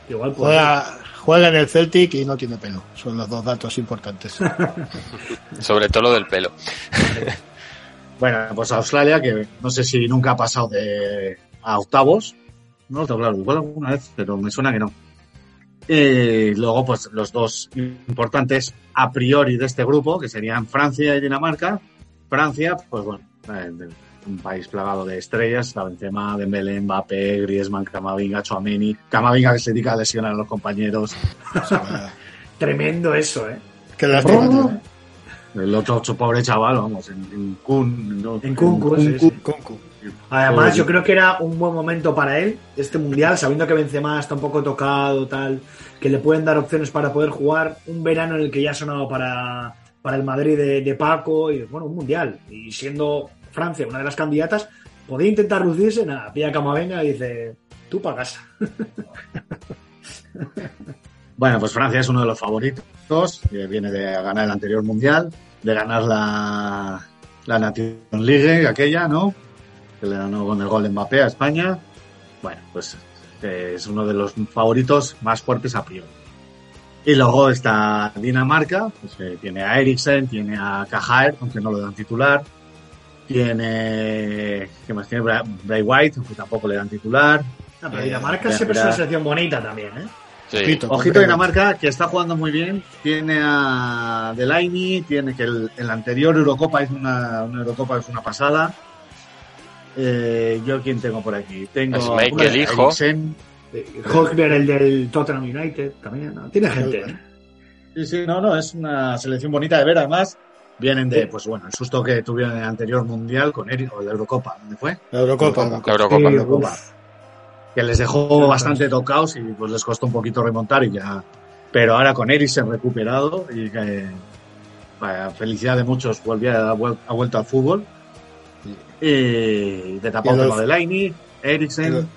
que igual pues, Juega, juega en el Celtic y no tiene pelo. Son los dos datos importantes. Sobre todo lo del pelo. Bueno, pues Australia, que no sé si nunca ha pasado de a octavos. No lo tengo claro, igual alguna vez, pero me suena que no. Y luego, pues los dos importantes a priori de este grupo, que serían Francia y Dinamarca. Francia, pues bueno, eh, un país plagado de estrellas, la Benzema, Dembélé, Mbappé, Griezmann, Camavinga, Chouameni, Camavinga que se dedica a lesionar a los compañeros, O sea, tremendo eso, ¿eh? que lástima, ¿eh? el otro pobre chaval, vamos, en, en Kun, no, En Kunku, sí, sí. Kunku. Además, yo creo que era un buen momento para él, este mundial, sabiendo que Benzema está un poco tocado, tal, que le pueden dar opciones para poder jugar un verano en el que ya ha sonado para, para el Madrid de, de Paco, y bueno, un mundial. Y siendo Francia una de las candidatas, podía intentar lucirse, nada, pilla Camavenga y dice, tú pa' casa. Bueno, pues Francia es uno de los favoritos, que viene de ganar el anterior mundial, de ganar la, la Nation League, aquella, ¿no? Que le ganó con el gol de Mbappé a España. Bueno, pues eh, es uno de los favoritos más fuertes a priori. Y luego está Dinamarca, pues, eh, tiene a Eriksen, tiene a Kajaer, aunque no lo dan titular. Tiene, ¿qué más tiene? Bra- Bray White, aunque tampoco le dan titular. Ah, pero Eh, Dinamarca mira, siempre es una selección bonita también, ¿eh? Sí. Ojito, Ojito. Dinamarca, que está jugando muy bien. Tiene a Delaini, tiene que el, el anterior Eurocopa es una, una Eurocopa es una pasada. Eh, yo quién tengo por aquí. Tengo Es a el hijo. Eriksen. Eh, el del Tottenham United, también, ¿no? Tiene gente, ¿eh? Sí, sí, no, no, es una selección bonita de ver. Además, vienen de, pues bueno, el susto que tuvieron en el anterior mundial con Eric, o la Eurocopa, ¿dónde fue? La Eurocopa. La Eurocopa. Sí, Eurocopa. uf. que les dejó bastante tocados y pues les costó un poquito remontar y ya. Pero ahora con Eriksen recuperado y que vaya, felicidad de muchos, volvía, ha vuelto al fútbol. Y de tapón el lo de Laini, Eriksen.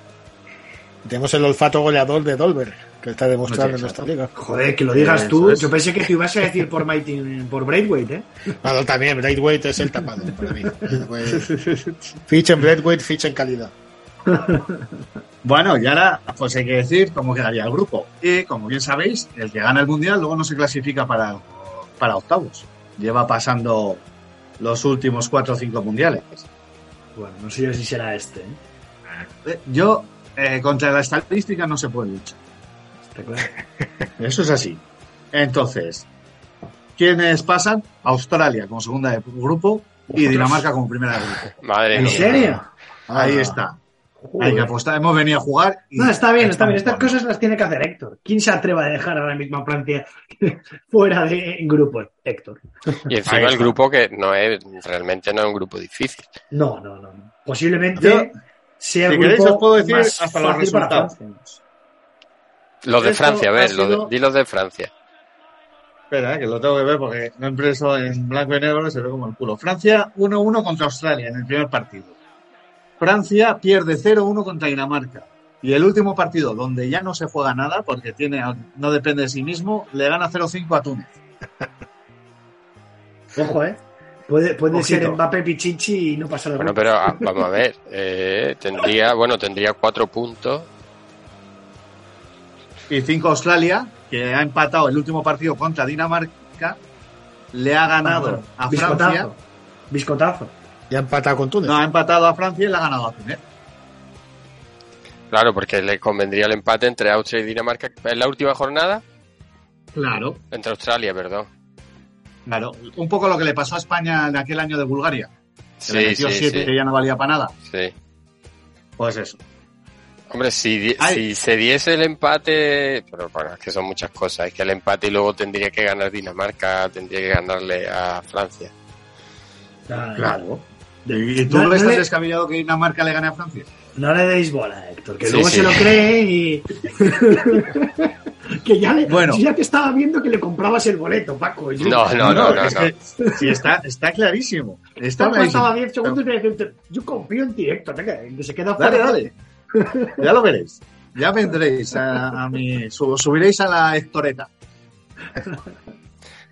Tenemos el olfato goleador de Dolber, que está demostrando en nuestra liga. Joder, que lo digas tú. es. Yo pensé que tú ibas a decir por Mighty, por Braithwaite, ¿eh? Bueno, también, Braithwaite es el tapado para mí. Braithwaite. Fichen Braithwaite, fichen calidad. Bueno, y ahora pues hay que decir cómo quedaría el grupo. Y como bien sabéis, el que gana el mundial luego no se clasifica para, para octavos. Lleva pasando los últimos cuatro o cinco mundiales. Bueno, no sé yo si será este, ¿eh? Eh, Yo, eh, contra la estadística no se puede luchar. Está claro. Eso es así. Entonces, ¿quiénes pasan? Australia como segunda de grupo y Dinamarca como primera de grupo. Madre ¿En mía. serio? Ahí Ah. está. Hay que apostar. Hemos venido a jugar. Y No, está bien, está bien. Estas cosas las tiene que hacer Héctor. ¿Quién se atreva a dejar ahora mismo a Francia fuera de grupo? Héctor. Y encima el grupo que no es, realmente no es un grupo difícil. No, no, no. Posiblemente Yo, sea el si queréis, grupo os puedo decir más hasta los resultados. Los de Francia, a ver, lo sido- de, di los de Francia. Espera, eh, que lo tengo que ver porque no he impreso en blanco y negro, se ve como el culo. Francia 1-1 contra Australia en el primer partido. Francia pierde 0-1 contra Dinamarca. Y el último partido, donde ya no se juega nada, porque tiene, no depende de sí mismo, le gana 0-5 a Túnez. Ojo, ¿eh? Puede, puede Ojito. ser Mbappé Pichichi y no pasar el Bueno, pero ah, vamos a ver. eh, tendría, bueno, tendría cuatro puntos. Y 5 Australia, que ha empatado el último partido contra Dinamarca, le ha ganado a Francia. Biscotazo. Biscotazo. Y ha empatado con Túnez. No, ha empatado a Francia y le ha ganado a Túnez. Claro, porque le convendría el empate entre Austria y Dinamarca en la última jornada. Claro. Entre Australia, perdón. Claro. Un poco lo que le pasó a España en aquel año de Bulgaria. Que le Sí, metió sí, 7 sí. que ya no valía para nada. Sí. Pues eso. Hombre, si, si se diese el empate, pero bueno, es que son muchas cosas. Es que el empate y luego tendría que ganar Dinamarca, tendría que ganarle a Francia. Claro. ¿Y tú No- no ves tan le- descabellado que Dinamarca le gane a Francia? No le deis bola, Héctor, que Sí, luego sí. se lo cree y. que ya le. Bueno. si ya te estaba viendo que le comprabas el boleto, Paco. Yo- es que- sí, está, está clarísimo. Está Paco clarísimo. estaba 10 segundos y yo confío en ti, Héctor, venga, que se queda Dale, fuera. dale. Ya lo veréis. Ya vendréis a, a mi. su- subiréis a la Hectoreta.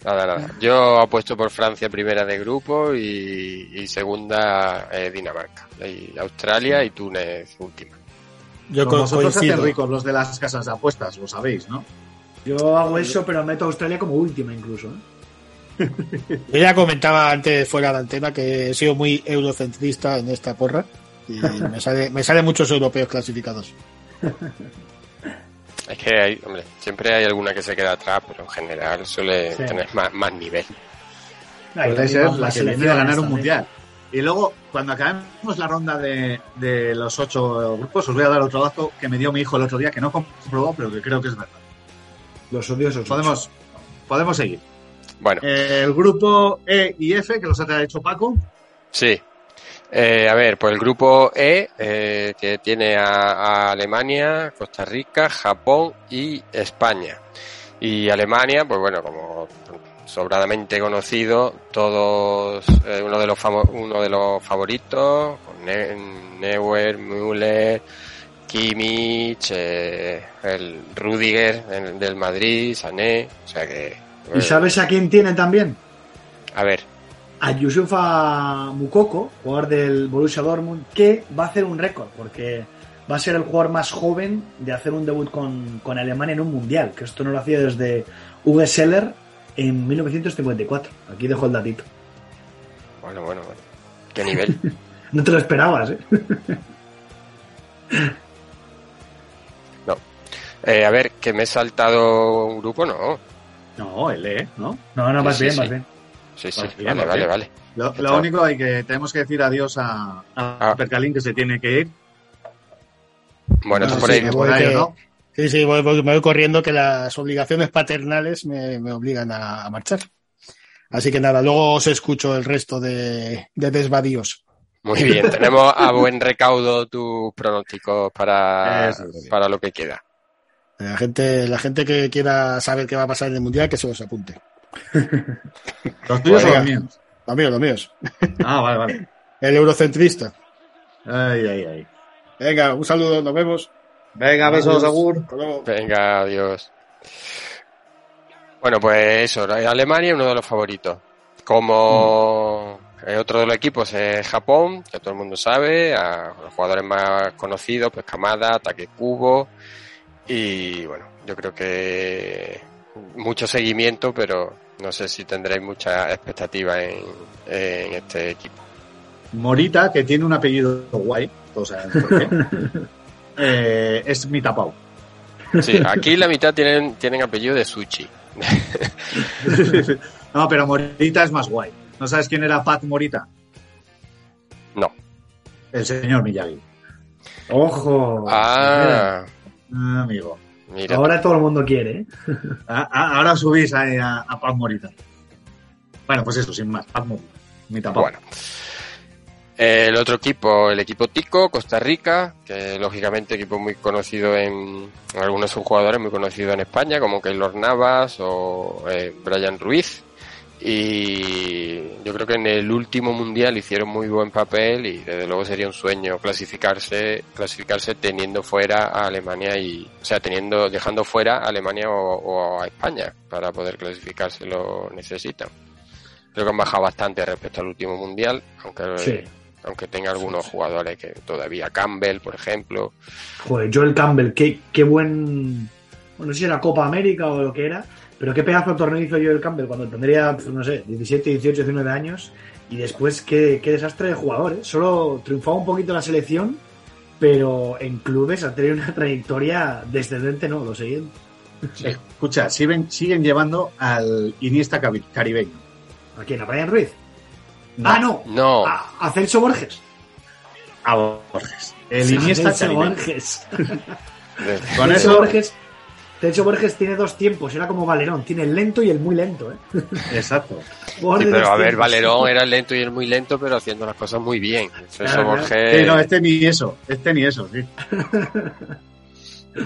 Nada, nada. Yo apuesto por Francia primera de grupo y, y segunda eh, Dinamarca. Y Australia y Túnez última. Yo Como co- vosotros coincido. hacen ricos los de las casas de apuestas, lo sabéis, ¿no? Yo hago eso, pero meto a Australia como última incluso. ¿eh? Yo ya comentaba antes fuera de antena que he sido muy eurocentrista en esta porra y me sale, me salen muchos europeos clasificados. Es que hay, hombre, siempre hay alguna que se queda atrás, pero en general suele Sí. tener más, más nivel. Puede ser la que viene de ganar un mundial. Y luego, cuando acabemos la ronda de, de los ocho grupos, os voy a dar otro dato que me dio mi hijo el otro día, que no comprobó, pero que creo que es verdad. Los odiosos. Podemos, podemos seguir. Bueno. El grupo E y F, que los ha hecho Paco. Sí. Eh, a ver, pues el grupo E, eh, que tiene a, a Alemania, Costa Rica, Japón y España. Y Alemania, pues bueno, como sobradamente conocido, todos, eh, uno, de los uno de los favoritos, Ne- Neuer, Müller, Kimmich, eh, el Rudiger el- del Madrid, Sané, o sea que... eh, ¿Y sabes a quién tiene también? A ver, A Yusufa Mukoko, jugador del Borussia Dortmund, que va a hacer un récord, porque va a ser el jugador más joven de hacer un debut con, con Alemania en un mundial, que esto no lo hacía desde Uwe Seller en 1954. Aquí dejo el datito. bueno, bueno, bueno. ¿Qué nivel? No te lo esperabas, ¿eh? No. Eh, a ver, que me he saltado un grupo, no. No, el E, ¿no? No, no, Sí, vas sí, bien, sí. vas bien. Sí, sí, vale, vale, vale. Lo, único hay que tenemos que decir adiós a, a Percalín que se tiene que ir. Bueno, No tú por ahí. que por ahí, que- ¿no? Sí, sí, voy- voy- me voy corriendo que las obligaciones paternales me, me obligan a, a marchar. Así que nada, luego os escucho el resto de, de desvadíos. Muy bien, tenemos a buen recaudo tus pronósticos para, sí. para lo que queda. La gente, la gente que quiera saber qué va a pasar en el mundial, que se los apunte. Los tuyos o los míos. Los míos, los míos. Ah, vale, vale. El eurocentrista. Ay, ay, ay. Venga, un saludo, nos vemos. Venga, besos. Agur. Venga, adiós. Bueno, pues eso, Alemania es uno de los favoritos. Como el otro de los equipos es Japón, que todo el mundo sabe, a los jugadores más conocidos, pues Kamada, Takekubo, y bueno, yo creo que mucho seguimiento, pero no sé si tendréis mucha expectativa en, en este equipo. Morita, que tiene un apellido guay, por qué, eh, es mi tapao. Sí, aquí la mitad tienen, tienen apellido de Sushi. no, pero Morita es más guay. ¿No sabes quién era Pat Morita? No. El señor Miyagi. Ojo. Ah, Ah, amigo. Mira. Ahora todo el mundo quiere, ¿eh? Ah, ah, ahora subís a, a Pat Morita. Bueno, pues eso, sin más. Pat Morita. Mi tapao. Bueno. El otro equipo, el equipo Tico, Costa Rica, que lógicamente equipo muy conocido en algunos de sus jugadores muy conocidos en España, como Keylor Navas o eh, Brian Ruiz. Y yo creo que en el último mundial hicieron muy buen papel y desde luego sería un sueño clasificarse, clasificarse teniendo fuera a Alemania y, o sea, teniendo, dejando fuera a Alemania o, o a España para poder clasificarse lo necesitan. Creo que han bajado bastante respecto al último mundial, aunque Sí. aunque tenga algunos jugadores que todavía Campbell, por ejemplo. Joder, Joel Campbell, qué, qué buen. bueno, No sé si era Copa América o lo que era, pero qué pedazo de torneo hizo Joel Campbell cuando tendría, pues, no sé, 17, 18, 19 años. Y después, qué, qué desastre de jugadores. Solo triunfaba un poquito en la selección, pero en clubes ha tenido una trayectoria descendente, no, lo siguiente. Escucha, siguen, siguen llevando al Iniesta caribeño. ¿A quién? ¿A Brian Ruiz? Ah, no. No. A, a Celso Borges. A Borges. El Iniesta Celso caribeño. Borges. Con eso, Borges. De hecho, Borges tiene dos tiempos, era como Valerón, tiene el lento y el muy lento. ¿eh? Exacto. Sí, pero a ver, tiempos. Valerón era el lento y el muy lento, pero haciendo las cosas muy bien. Eso Claro. Borges- Sí, no, este ni eso, este ni eso, sí.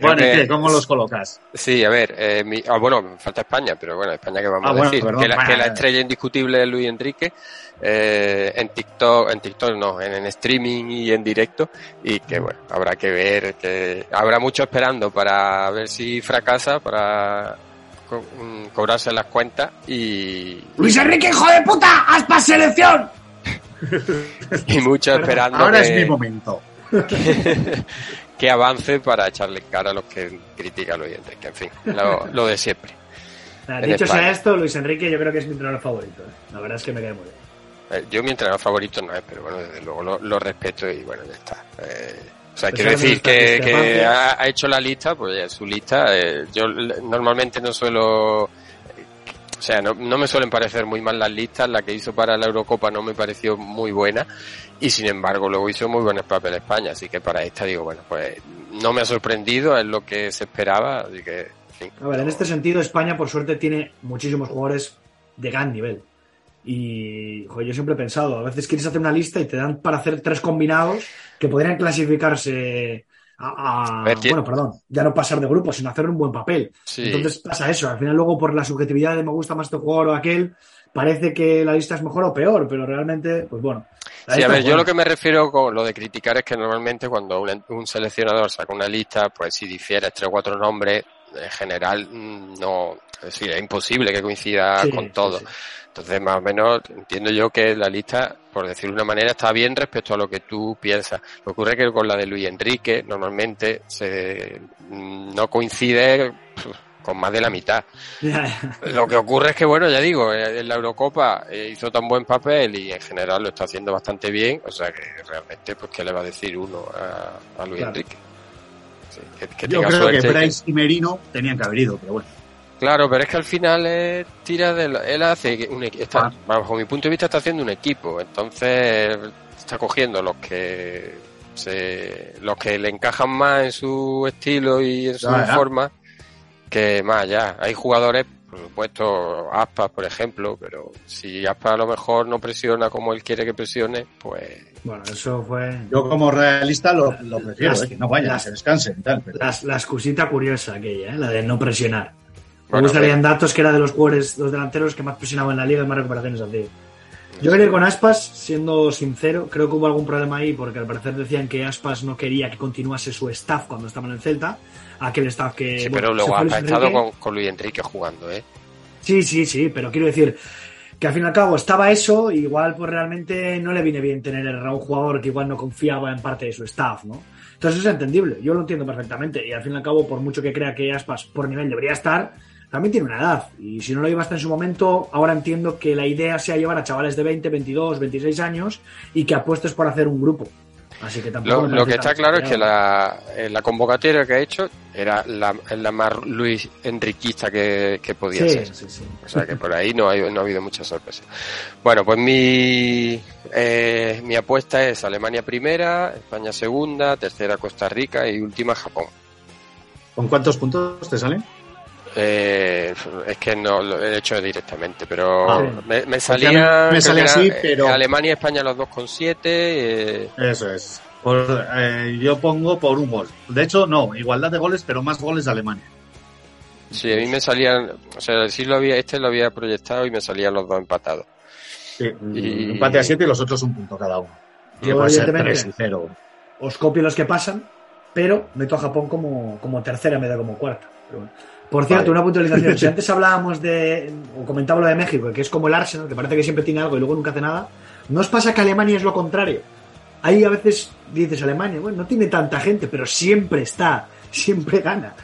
bueno, ¿y qué? ¿Cómo los colocas? Sí, a ver, eh, mi- ah, bueno, falta España, pero bueno, España que vamos Ah, a bueno, decir, perdón. que, la, que la estrella indiscutible es Luis Enrique, eh, en TikTok, en TikTok no, en, en streaming y en directo, y que bueno, habrá que ver, que habrá mucho esperando para ver si fracasa, para co- mm, cobrarse las cuentas y, Luis Enrique, hijo de puta, aspa selección. y mucho esperando Ahora que, es mi momento. que avance para echarle cara a los que critican a Luis Enrique, en fin, lo, lo de siempre. Dicho sea esto, Luis Enrique yo creo que es mi entrenador favorito. ¿eh? La verdad es que me cae muy bien. Eh, Yo mi entrenador favorito no es, pero bueno, desde luego lo, lo respeto y bueno, ya está. Eh, o sea, Pues quiero decir que, que ha, ha hecho la lista, pues ya es su lista. eh, yo normalmente no suelo... O sea, no, me suelen parecer muy mal las listas. La que hizo para la Eurocopa no me pareció muy buena. Y sin embargo, luego hizo muy buenos papeles España. Así que para esta digo, bueno, pues no me ha sorprendido, es lo que se esperaba. Así que. A ver, en este sentido, España, por suerte, tiene muchísimos jugadores de gran nivel. Y yo siempre he pensado, a veces quieres hacer una lista y te dan para hacer tres combinados que podrían clasificarse a, ver, bueno, perdón, ya no pasar de grupo, sino hacer un buen papel. Sí. Entonces pasa eso, al final luego por la subjetividad de me gusta más este jugador o aquel, parece que la lista es mejor o peor, pero realmente, pues bueno. Sí, a ver, yo lo que me refiero con lo de criticar es que normalmente cuando un, un seleccionador saca una lista, pues si difiere tres o cuatro nombres, en general mm, no, es decir, es imposible que coincida Sí, con todo. sí. Entonces, más o menos, entiendo yo que la lista, por decirlo de una manera, está bien respecto a lo que tú piensas. Lo que ocurre es que con la de Luis Enrique, normalmente se, mm, no coincide con más de la mitad. Lo que ocurre es que, bueno, ya digo, eh, en la Eurocopa eh, hizo tan buen papel y en general lo está haciendo bastante bien, o sea que realmente, pues, ¿qué le va a decir uno a, a Luis Claro. Enrique? Sí, que, que Yo creo que- Bryce y Merino tenían que haber ido, pero bueno. Claro, pero es que al final eh, tira de la- él hace un está, Ah. bajo mi punto de vista está haciendo un equipo, entonces está cogiendo los que se, los que le encajan más en su estilo y en su forma que más allá. Hay jugadores, por supuesto, Aspas, por ejemplo, pero si Aspas a lo mejor no presiona como él quiere que presione, pues Bueno, eso fue Yo como realista lo, lo prefiero, Las- eh, que no vayan, las- que se descansen y tal. pero- la, la excusita curiosa aquella, ¿eh? la de no presionar. Me gustarían pero- datos que era de los jugadores, los delanteros que más presionaban en la liga y más recuperaciones hacía. Yo quería ir con Aspas, siendo sincero, creo que hubo algún problema ahí porque al parecer decían que Aspas no quería que continuase su staff cuando estaba en el Celta, aquel staff que... sí, bueno, pero luego ha estado con, con Luis Enrique jugando, ¿eh? Sí, sí, sí, pero quiero decir que al fin y al cabo estaba eso, y igual pues realmente no le viene bien tener a un jugador que igual no confiaba en parte de su staff, ¿no? Entonces es entendible, yo lo entiendo perfectamente, y al fin y al cabo, por mucho que crea que Aspas por nivel debería estar, también tiene una edad, y si no lo iba hasta en su momento, ahora entiendo que la idea sea llevar a chavales de 20, 22, 26 años y que apuestes por hacer un grupo. Así que tampoco Lo, que está claro es que la, eh, la convocatoria que ha hecho era la, la más Luis Enriquista que, que podía Sí, ser. sí, sí. O sea que por ahí no, hay, no ha habido mucha sorpresa. Bueno, pues mi, eh, mi apuesta es Alemania primera, España segunda, tercera Costa Rica y última Japón. ¿Con cuántos puntos te salen? Eh, es que no lo he hecho directamente, pero Ah. me, me Porque salía, me era, así, pero- Alemania y España los dos con siete. eh, Eso es. Por, eh, yo pongo por un gol. De hecho, no, igualdad de goles, pero más goles de Alemania. Sí, a mí me salían, o sea, sí lo había, este lo había proyectado y me salían los dos empatados. Sí, Y- Empate a 7 y los otros un punto cada uno. Yo, puede ser evidentemente, 3 y 0. os copio los que pasan, pero meto a Japón como, como tercera en vez de como cuarta. Bueno. Por cierto, Vale. una puntualización. Si antes hablábamos de, o comentaba lo de México, que es como el Arsenal, que parece que siempre tiene algo y luego nunca hace nada, ¿no os pasa que Alemania es lo contrario? Ahí a veces dices Alemania, bueno, no tiene tanta gente, pero siempre está, siempre gana.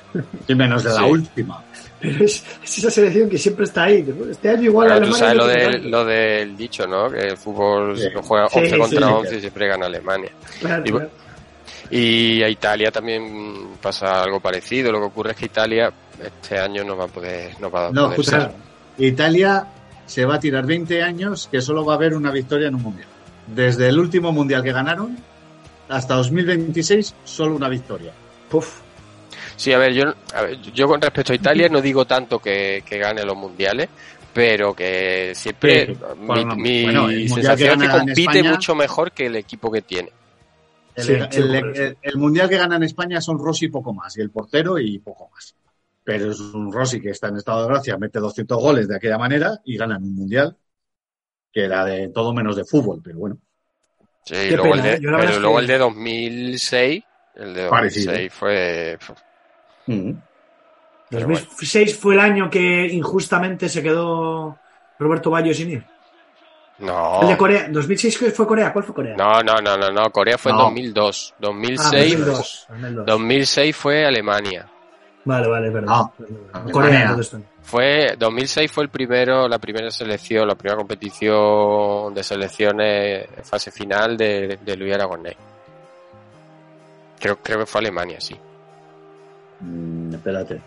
Y menos de la Sí. última. Pero es, es esa selección que siempre está ahí. Este año igual Bueno, tú Alemania sabes no lo, tiene de, tanto. lo del dicho, ¿no? Que el fútbol Sí. juega Sí, 11 sí, contra sí. 11 y siempre gana Alemania. Claro, Y, bu- claro. Y a Italia también pasa algo parecido. Lo que ocurre es que Italia este año no va a poder, no va a No, poder escucha, ser. Italia se va a tirar 20 años que solo va a haber una victoria en un mundial. Desde el último mundial que ganaron hasta 2026, solo una victoria. Puf. Sí, a ver, yo, a ver, yo con respecto a Italia no digo tanto que, que gane los mundiales, pero que siempre Sí, mi, bueno, mi bueno, el mundial que sensación es que compite España- mucho mejor que el equipo que tiene. El, Sí, el- sí, el- por eso. el- el mundial que gana en España son Rossi y poco más, y el portero y poco más. Pero es un Rossi que está en estado de gracia, mete 200 goles de aquella manera y ganan un mundial que era de todo menos de fútbol, pero bueno. Sí, y luego, pena, el ¿eh? de, Yo la verdad pero luego que- el de 2006, el de Parecido. 2006 fue... Mm. Pero 2006 fue el año que injustamente se quedó Roberto Baggio sin ir. No, El de Corea. 2006 que fue Corea. ¿Cuál fue Corea? no, no, no, no, no, Corea fue en No. 2002. Ah, 2006, 2002. 2002. 2006 fue Alemania. Vale, vale, perdón. No. Corea. Fue 2006 fue el primero, la primera selección, la primera competición de selecciones fase final de, de Luis Aragonés. Creo, creo que fue Alemania, sí. Mm, espérate.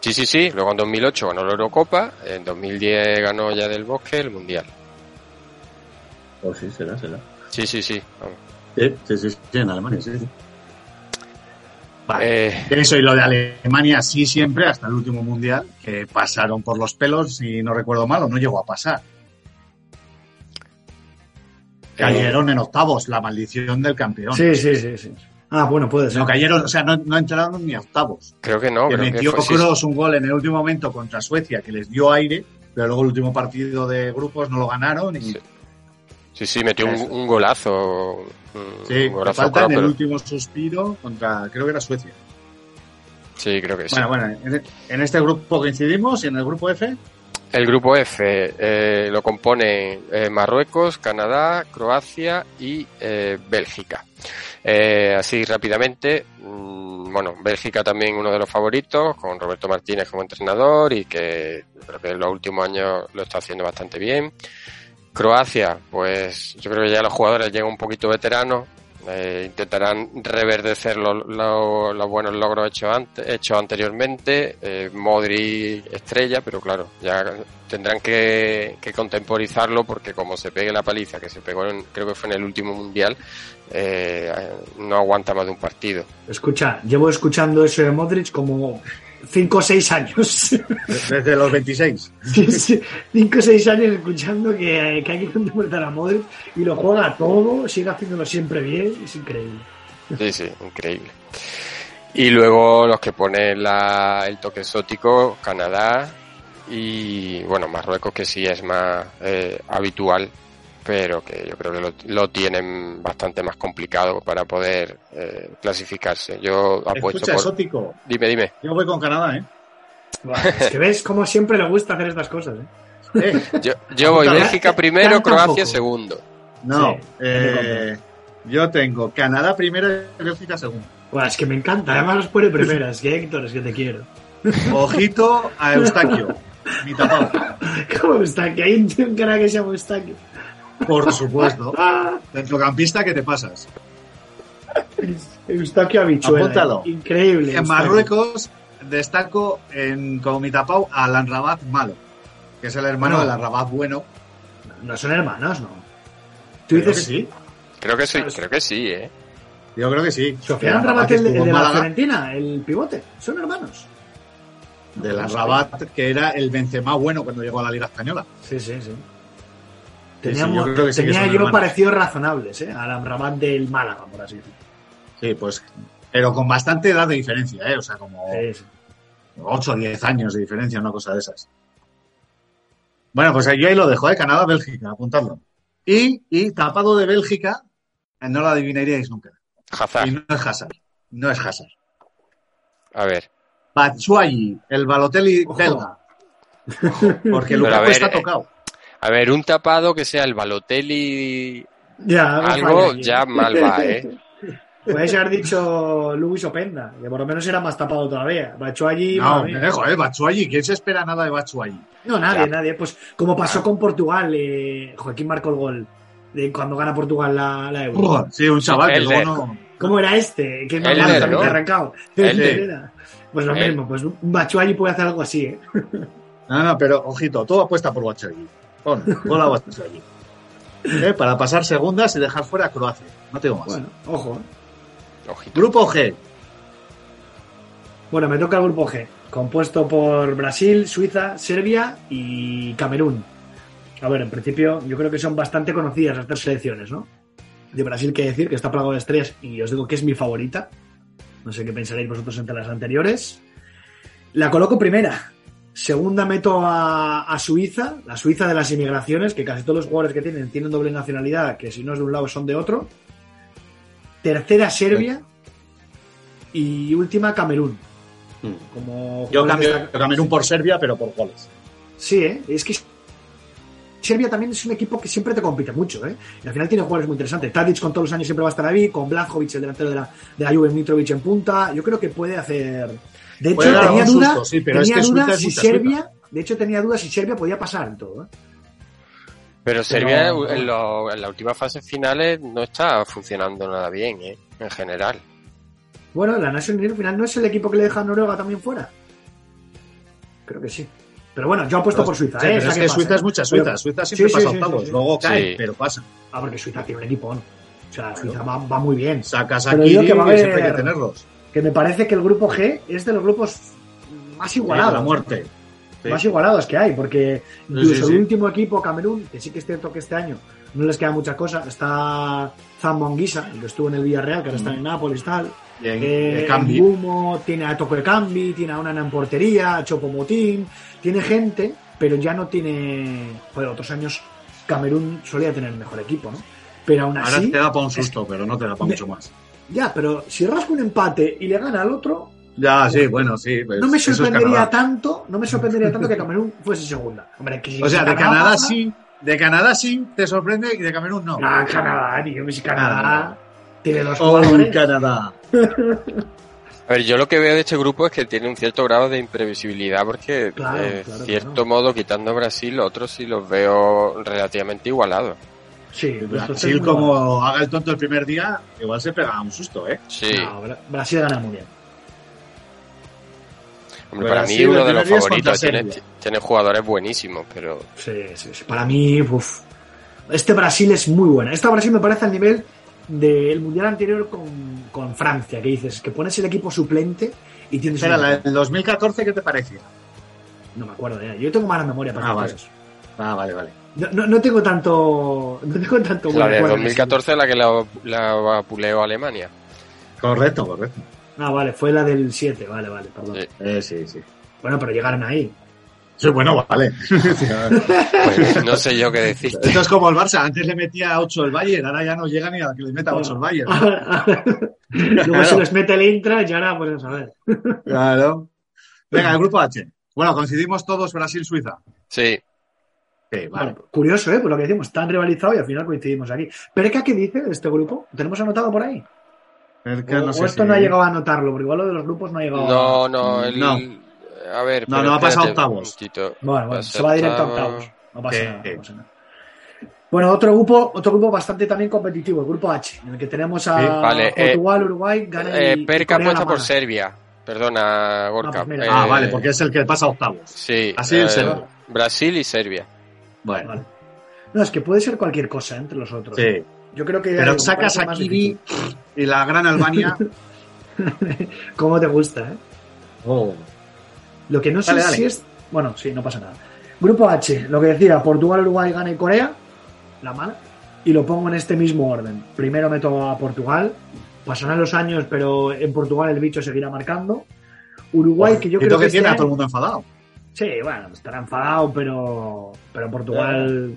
Sí, sí, sí. Luego en 2008 ganó la Eurocopa, en 2010 ganó ya del Bosque el Mundial. Oh, sí, será, será. Sí, sí, sí. vamos. Sí, sí, sí, sí, en Alemania, sí, sí. Vale. Eh, Eso y lo de Alemania sí siempre, hasta el último mundial, que pasaron por los pelos, si no recuerdo mal, o no llegó a pasar. Cayeron en octavos, la maldición del campeón. Sí, sí, sí, sí. Ah, bueno, puede ser. No cayeron, o sea, no, no entraron ni a octavos. creo que no, que creo que metió fue, sí, Kroos un gol en el último momento contra Suecia que les dio aire, pero luego el último partido de grupos no lo ganaron y Sí. Sí, sí, metió un, golazo. Un, sí, un golazo falta en el pero- último suspiro contra, creo que era Suecia. sí, creo que sí. Bueno, bueno, en, este grupo coincidimos y en el grupo F, El grupo F eh, lo componen eh, Marruecos, Canadá, Croacia y eh, Bélgica. Eh, así rápidamente, mm, bueno, Bélgica también uno de los favoritos, con Roberto Martínez como entrenador y que creo que en los últimos años lo está haciendo bastante bien. Croacia, pues yo creo que ya los jugadores llegan un poquito veteranos, eh, intentarán reverdecer los, los buenos logros hechos, ante- hechos anteriormente. Eh, Modri estrella, pero claro, ya tendrán que, que contemporizarlo porque como se pegue la paliza que se pegó, en- creo que fue en el último mundial, eh, no aguanta más de un partido. Escucha, llevo escuchando eso de Modric como 5 o 6 años. desde los 26. Sí, sí, Cinco o seis años escuchando que, que hay que contemporizar a Modric y lo juega todo, sigue haciéndolo siempre bien, es increíble. Sí, sí, increíble. Y luego los que ponen la, el toque exótico, Canadá y, bueno, Marruecos, que sí es más eh, habitual, pero que yo creo que lo, lo tienen bastante más complicado para poder eh, clasificarse. Yo apuesto Escucha, por... exótico. Dime, dime. Yo voy con Canadá, ¿eh? Es que ves cómo siempre le gusta hacer estas cosas, ¿eh? Eh, Yo, yo voy Bélgica primero, Canta un Croacia poco. segundo. No, Sí, eh, yo tengo Canadá primero y Bélgica segundo. Buah, es que me encanta, además los pone primeras, que Héctor, es que te quiero. Ojito a Eustaquio, mi tapado. ¿Cómo está? Que hay un cara que se llama Eustaquio. Por supuesto. Centrocampista que te pasas. Eustaquio Habichuela. Apúntalo. Increíble. En Eustaquio. Marruecos destaco en, como mi tapado a Alan Rabat malo, que es el hermano No. de Alan Rabat bueno. No son hermanos, ¿no? Tú Creo que dices, sí. Creo que sí, creo que sí, ¿eh? Yo creo que sí. Sofía Alan Rabat, el, el de la Fiorentina, el pivote, son hermanos. de Alan Rabat, que era el Benzema bueno cuando llegó a la Liga Española. Sí, sí, sí. Teníamos, sí, yo creo que sí que tenía yo hermanos. parecidos razonables, ¿eh? A la Rabat del Málaga, por así decirlo. Sí, pues, pero con bastante edad de diferencia, ¿eh? O sea, como Sí, sí. 8 o 10 años de diferencia, una cosa de esas. Bueno, pues yo ahí lo dejo, ¿eh? Canadá, Bélgica, apuntadlo. Y, y tapado de Bélgica, no lo adivinaríais nunca. Hazard. Y no es Hazard. No es Hazard. A ver. Batshuayi, el Balotelli Ojo. belga. Porque Lukaku está eh, tocado. A ver, un tapado que sea el Balotelli Ya, algo ya mal va, ¿eh? Puedes haber dicho Luis Openda, que por lo menos era más tapado todavía. Batshuayi, No, me joder, Batshuayi. ¿Quién se espera nada de Batshuayi? No, nadie, Ya. nadie. Pues como pasó con Portugal, eh, Joaquín marcó el gol de cuando gana Portugal la, la Euro. Uf, sí, un chaval que Elder. luego no... ¿Cómo era este? Que es más Elder, malo también ¿no? arrancado. Era. Pues lo El- mismo, pues un Batshuayi puede hacer algo así, ¿eh? No, no, pero ojito, todo apuesta por Batshuayi. Pon, pon a Batshuayi. ¿Eh? Para pasar segundas y dejar fuera a Croacia. No tengo más. Bueno, ojo. ¿eh? Ojito. Grupo G. Bueno, me toca el grupo G, compuesto por Brasil, Suiza, Serbia y Camerún. A ver, en principio yo creo que son bastante conocidas las tres selecciones, ¿no? De Brasil, que decir, que está plagado de estrellas y os digo que es mi favorita. No sé qué pensaréis vosotros entre las anteriores. La coloco primera. Segunda meto a, a Suiza, la Suiza de las inmigraciones, que casi todos los jugadores que tienen tienen doble nacionalidad, que si no es de un lado son de otro. Tercera Serbia y última Camerún. Como Yo cambio. Camerún por Serbia, pero por goles. Sí, ¿eh? es que Serbia también es un equipo que siempre te compite mucho, ¿eh? Y al final tiene jugadores muy interesantes. Tadic con todos los años siempre va a estar ahí, con Blajovic, el delantero de la, de la Juve, Mitrovic en punta. Yo creo que puede hacer. De hecho, Puede tenía duda, susto, sí, pero es tenía que duda Suiza es si Serbia, de hecho tenía dudas si Serbia podía pasar en todo, ¿eh? Pero Serbia Pero- en, lo- en las últimas fases finales no está funcionando nada bien, ¿eh? En general. Bueno, la National League al final no es el equipo que le deja a Noruega también fuera. Creo que sí. Pero bueno, yo apuesto por Suiza, Sí, ¿eh? pero Esa es que pasa, Suiza ¿eh? es mucha Suiza. Pero- Suiza siempre Sí, pasa sí, octavos, sí, sí. luego cae, Sí. pero pasa. Ah, porque Suiza tiene un equipo. ¿no? O sea, Suiza va, va muy bien. Sacas Pero aquí que va a y siempre hay que tenerlos. Que me parece que el grupo G es de los grupos más igualados. la muerte. Sí. Más igualados que hay, porque incluso sí, sí. el último equipo, Camerún, que sí que es cierto que este año no les queda muchas cosas, está Zambonguisa, el que estuvo en el Villarreal, que ahora está en Nápoles, tal. Bien, Eh, eh, tiene a Toko de Cambi, tiene a Onana en portería, a Chopo Motín, tiene gente, pero ya no tiene. Joder, otros años Camerún solía tener el mejor equipo, ¿no? Pero aún Ahora así. te da para un susto, pero no te da para mucho más. Ya, pero si rasca un empate y le gana al otro, Ya, sí, bueno, sí. pues, no me es sorprendería tanto, no me sorprendería tanto que Camerún fuese segunda. Hombre, que si O sea, de Canadá sí, de Canadá sí te sorprende y de Camerún no. Ah, Canadá, tío, que si Canadá tiene dos Oh, jugadores. Canadá. A ver, yo lo que veo de este grupo es que tiene un cierto grado de imprevisibilidad porque, Claro, de claro, cierto modo, quitando Brasil, otros sí los veo relativamente igualados. Sí, Brasil, muy como haga el tonto el primer día, igual se pega un susto, ¿eh? Sí. No, Brasil gana el mundial. Hombre, para mí uno de los favoritos. Tiene, jugadores buenísimos, pero Sí, sí, sí. Para mí, uf. Este Brasil es muy buena. Esta Brasil me parece al nivel del mundial anterior con, con Francia, que dices que pones el equipo suplente y tienes. Espera, un- la del 2014, ¿qué te parecía? No me acuerdo de ella. Yo tengo mala memoria para Ah, vale. cosas. Ah, vale, vale. No, no, no tengo tanto. No tengo tanto la de recuerdo. 2014 es la que la, la vapuleó Alemania. Correcto, correcto. Ah, vale, fue la del 7, vale, vale, perdón. Sí. Eh, sí, sí. Bueno, pero llegaron ahí. Sí, bueno, vale. Pues no sé yo qué decir. Esto es como el Barça, antes le metía 8 el Bayern, ahora ya no llega ni a que le meta 8 el Bayern. Luego Claro. se les mete el intra y ahora, pues a ver. Claro. Venga, el grupo H. Bueno, coincidimos todos Brasil-Suiza. Sí. Sí, vale. Curioso, ¿eh? Por lo que decimos, tan rivalizado y al final coincidimos aquí. ¿Perca qué dice de este grupo? ¿Tenemos anotado por ahí? Es que o, no o sé esto si- no ha llegado a anotarlo, porque igual lo de los grupos no ha llegado a... No, no, el, No. A ver, No, no, ha pasado octavos. Bueno, bueno, Pasa se va directo a octavos. No pasa nada, no pasa nada. Bueno, otro grupo, otro grupo bastante también competitivo, el grupo H, en el que tenemos a Sí, vale, eh, Portugal, Uruguay, Ghana y, Eh, y Perca apuesta por. Serbia. Perdona, Gorka. Ah, pues. Eh, Ah, vale, porque es el que pasa a octavos. Sí. Así en eh. Brasil y Serbia. Bueno, Vale. No, es que puede ser cualquier cosa entre los otros. sí. Yo creo que... Pero sacas a difícil. y la gran Albania. ¿Cómo te gusta, eh? Oh. Lo que no sé Dale, si es. Bueno, sí, no pasa nada. Grupo H, lo que decía, Portugal, Uruguay, Ghana y Corea, la mala, y lo pongo en este mismo orden. Primero meto a Portugal, pasarán los años, pero en Portugal el bicho seguirá marcando. Uruguay, que yo creo que que. tiene este a todo el mundo enfadado. Sí, bueno, estará enfadado, pero, pero Portugal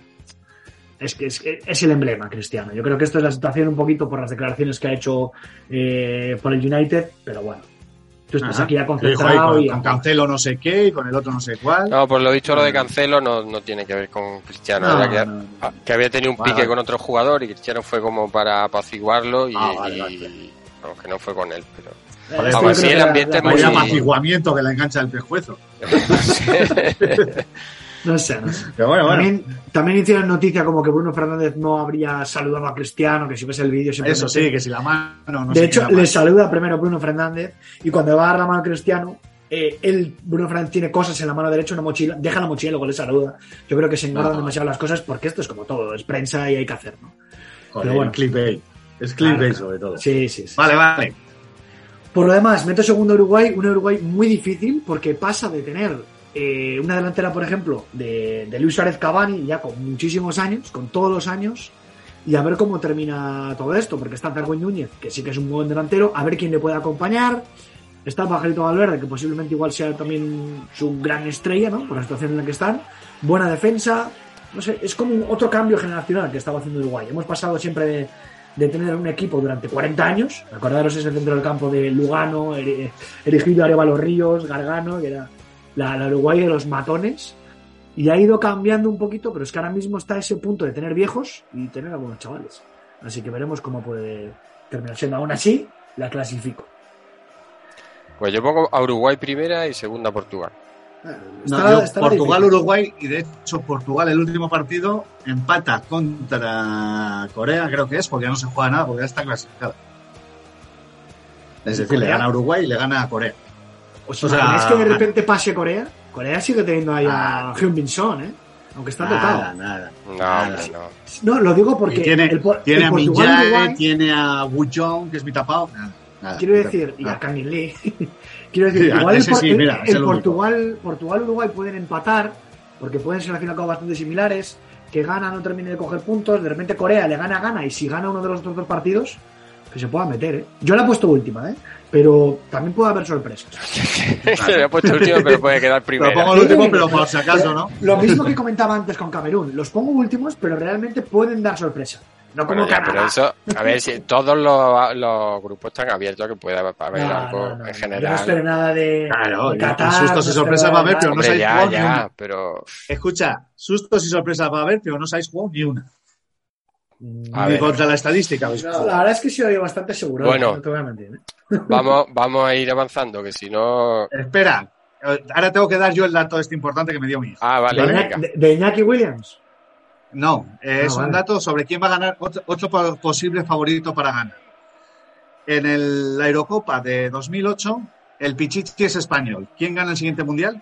es que es, es el emblema cristiano. Yo creo que esto es la situación un poquito por las declaraciones que ha hecho eh, por el United, pero bueno. Tú estás Ajá. aquí ya concentrado con, y con Cancelo no sé qué y con el otro no sé cuál. No, por lo dicho, lo de Cancelo no, no tiene que ver con Cristiano. No, que, no, no. que había tenido un Vale, pique vale. con otro jugador y Cristiano fue como para apaciguarlo y, Ah, vale, y- vale. no, que no fue con él. Pero Joder, aún así el la- ambiente es la- muy... Vaya apaciguamiento que le engancha el pescuezo. No sé, no sé. Pero bueno, bueno. También, también hicieron noticia como que Bruno Fernández no habría saludado a Cristiano, que si ves el vídeo siempre. Eso sí, que si la mano no de sé hecho, la le saluda primero Bruno Fernández y cuando va a dar la mano a Cristiano, eh, él, Bruno Fernández, tiene cosas en la mano derecha, una mochila, deja la mochila y luego le saluda. Yo creo que se engordan No. demasiado las cosas porque esto es como todo, es prensa y hay que hacer, ¿no? Joder, pero bueno. clickbait. Es clickbait Claro. sobre todo. Sí, sí, sí. Vale, vale. Por lo demás, meto segundo Uruguay, un Uruguay muy difícil porque pasa de tener eh, una delantera, por ejemplo, de, Luis Suárez Cavani, ya con muchísimos años, con todos los años, y a ver cómo termina todo esto, porque está Darwin Núñez, que sí que es un buen delantero, a ver quién le puede acompañar. Está Pajarito Valverde, que posiblemente igual sea también su gran estrella, ¿no? Por la situación en la que están. Buena defensa. No sé, es como otro cambio generacional que estaba haciendo Uruguay. Hemos pasado siempre de, de tener un equipo durante 40 años. Acordaros ese centro del campo de Lugano, Eri- Erigido Arevalo Ríos, Gargano, que era la, Uruguay de los matones. Y ha ido cambiando un poquito, pero es que ahora mismo está ese punto de tener viejos y tener algunos chavales. Así que veremos cómo puede terminar siendo. Aún así, la clasifico. Pues yo pongo a Uruguay primera y segunda Portugal. No, Está- yo está Portugal, difícil. Uruguay y de hecho Portugal el último partido empata contra Corea, creo que es, porque ya no se juega nada, porque ya está clasificado. Es decir, le Corea? gana a Uruguay y le gana a Corea. O O sea, ¿es que de repente pase Corea? Corea sigue teniendo ahí a Hyun-Bin Son, ¿eh? Aunque está Nada, tocado. nada. No, Nada. no. No, lo digo porque Y tiene, el, por- tiene el a Uruguay, tiene a Wu Jong, que es mi tapado. Nada, nada. quiero decir, y a Kangin Lee. Quiero decir, Sí, igual el, sí, el- mira, el el. Portugal, Portugal Uruguay pueden empatar porque pueden ser al fin y al cabo bastante similares. Que gana no termine de coger puntos. De repente Corea le gana, gana. Y si gana uno de los otros dos partidos, que se pueda meter, ¿eh? Yo la he puesto última, ¿eh? Pero también puede haber sorpresas. Se le ha puesto último, pero puede quedar Lo primera. pongo el último, pero por si acaso, ¿no? Lo mismo que comentaba antes con Camerún. Los pongo últimos, pero realmente pueden dar sorpresa. No como Bueno, ya, Canadá. pero eso, a ver, si todos los, los grupos están abiertos a que pueda haber No, algo no, no, en Yo no general. espero nada de, Claro, de y Qatar. sustos y sorpresas va a haber, pero no sabéis ya, jugar ni ya, una. pero Escucha, sustos y sorpresas va a haber, pero no sabéis jugar ni una. A ni ver. contra la estadística No, jugado. la verdad es que sido bastante seguro. Bueno. No te voy a mentir. ¿eh? vamos, vamos a ir avanzando, que si no... Espera, ahora tengo que dar yo el dato este importante que me dio mi hijo. Ah, vale, de, venga. Iñaki, de- de Iñaki Williams. No, eh, Ah, es un dato sobre quién va a ganar, otro, otro po- posible favorito para ganar. En el- la Eurocopa de 2008, el Pichichi es español. ¿Quién gana el siguiente mundial?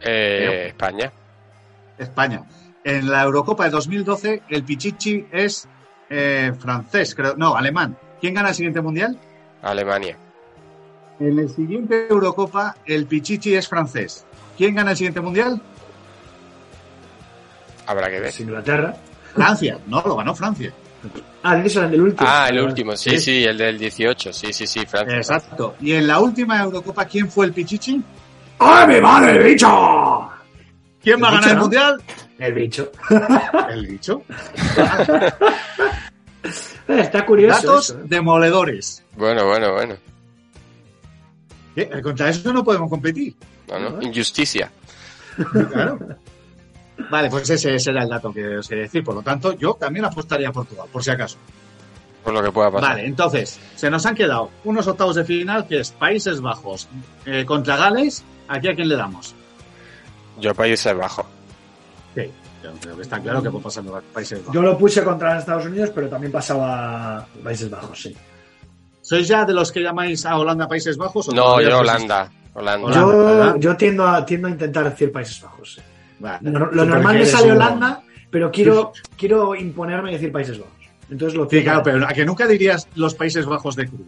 Eh, España. España. En la Eurocopa de 2012, el Pichichi es eh, francés, creo. No, alemán. ¿Quién gana el siguiente mundial? Alemania. En el siguiente Eurocopa, el Pichichi es francés. ¿Quién gana el siguiente mundial? Habrá que ver. Es Inglaterra. Francia. No, lo ganó Francia. Ah, dices el del último. Ah, el último, sí, Sí. sí, el del 18, sí, sí, sí, Francia. Exacto. Y en la última Eurocopa, ¿quién fue el Pichichi? ¡Ay, mi madre, el bicho! ¿Quién va a ganar el ¿no? mundial? El bicho. El bicho. Está curioso. Datos eso, ¿eh? demoledores. Bueno, bueno, bueno. ¿Qué? Contra eso no podemos competir. No, no, Injusticia. Claro. Vale, pues ese, ese era el dato que os quería decir. Por lo tanto, yo también apostaría a Portugal, por si acaso. Por lo que pueda pasar. Vale, entonces, se nos han quedado unos octavos de final que es Países Bajos eh, contra Gales. ¿Aquí a quién le damos? Yo Países Bajos. Sí, yo creo que está claro que va pasando a Países Bajos. Yo lo puse contra los Estados Unidos, pero también pasaba a Países Bajos, sí. ¿Sois ya de los que llamáis a Holanda Países Bajos? o No, yo sois- Holanda. Holanda. Holanda, Yo, yo tiendo, a, tiendo a intentar decir Países Bajos. sí. Lo, normal me sale un- Holanda, pero quiero, quiero imponerme y decir Países Bajos. Entonces lo Sí, claro, pero a que nunca dirías los Países Bajos de Cruz.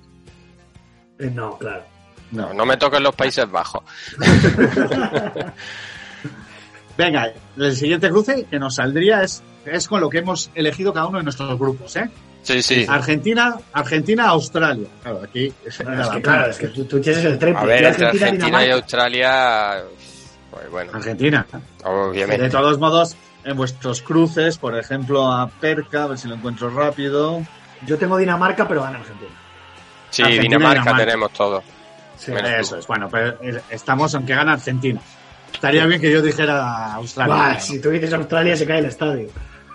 Eh, No, claro. No, no me toquen los Países Bajos. Venga, el siguiente cruce que nos saldría es, es con lo que hemos elegido cada uno de nuestros grupos, ¿eh? Sí, sí. Argentina, Argentina, Australia. Claro, aquí. Es que claro, es que tú, tú tienes el triple. A ver, entre Argentina y. Australia. Pues bueno, Argentina. De todos modos, en vuestros cruces, por ejemplo, a Perca, a ver si lo encuentro rápido. Yo tengo Dinamarca, pero gana Argentina. Sí, Argentina Dinamarca, Dinamarca. tenemos todo. Sí. Menos Eso tú. es, bueno, pero eh, estamos aunque gana Argentina. Estaría bien que yo dijera Australia. ¿no? si tú dices Australia, se cae el estadio.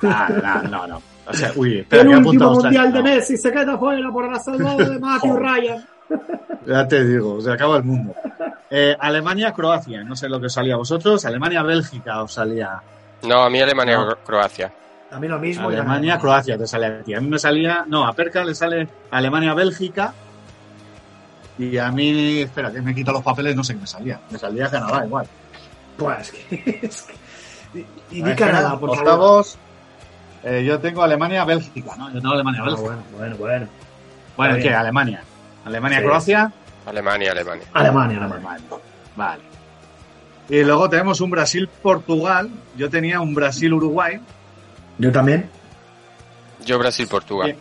Ah, no, no, no. O sea, uy, espera, el último a Australia. mundial de No, Messi se queda fuera por la salvada de Matthew. Ryan. Ya te digo, se acaba el mundo. Eh, Alemania, Croacia, no sé lo que os salía a vosotros. Alemania, Bélgica os salía. No, a mí Alemania, No. Croacia. A mí lo mismo. y Alemania, también- Croacia te sale a ti. A mí me salía. No, a Perca le sale Alemania, Bélgica. Y a mí, espera, que me quito los papeles, no sé qué me salía. Me salía Canadá igual. Pues que. es que- Y, y Canadá, por favor. Octavos. eh, yo tengo Alemania, Bélgica, ¿no? Yo tengo Alemania, Ah, Bélgica. bueno, bueno, bueno. Bueno, ¿qué? Alemania. Alemania, Sí. Alemania, Alemania. Alemania, Alemania. Vale. Y luego tenemos un Brasil-Portugal. Yo tenía un Brasil-Uruguay. Yo también. Yo Brasil-Portugal.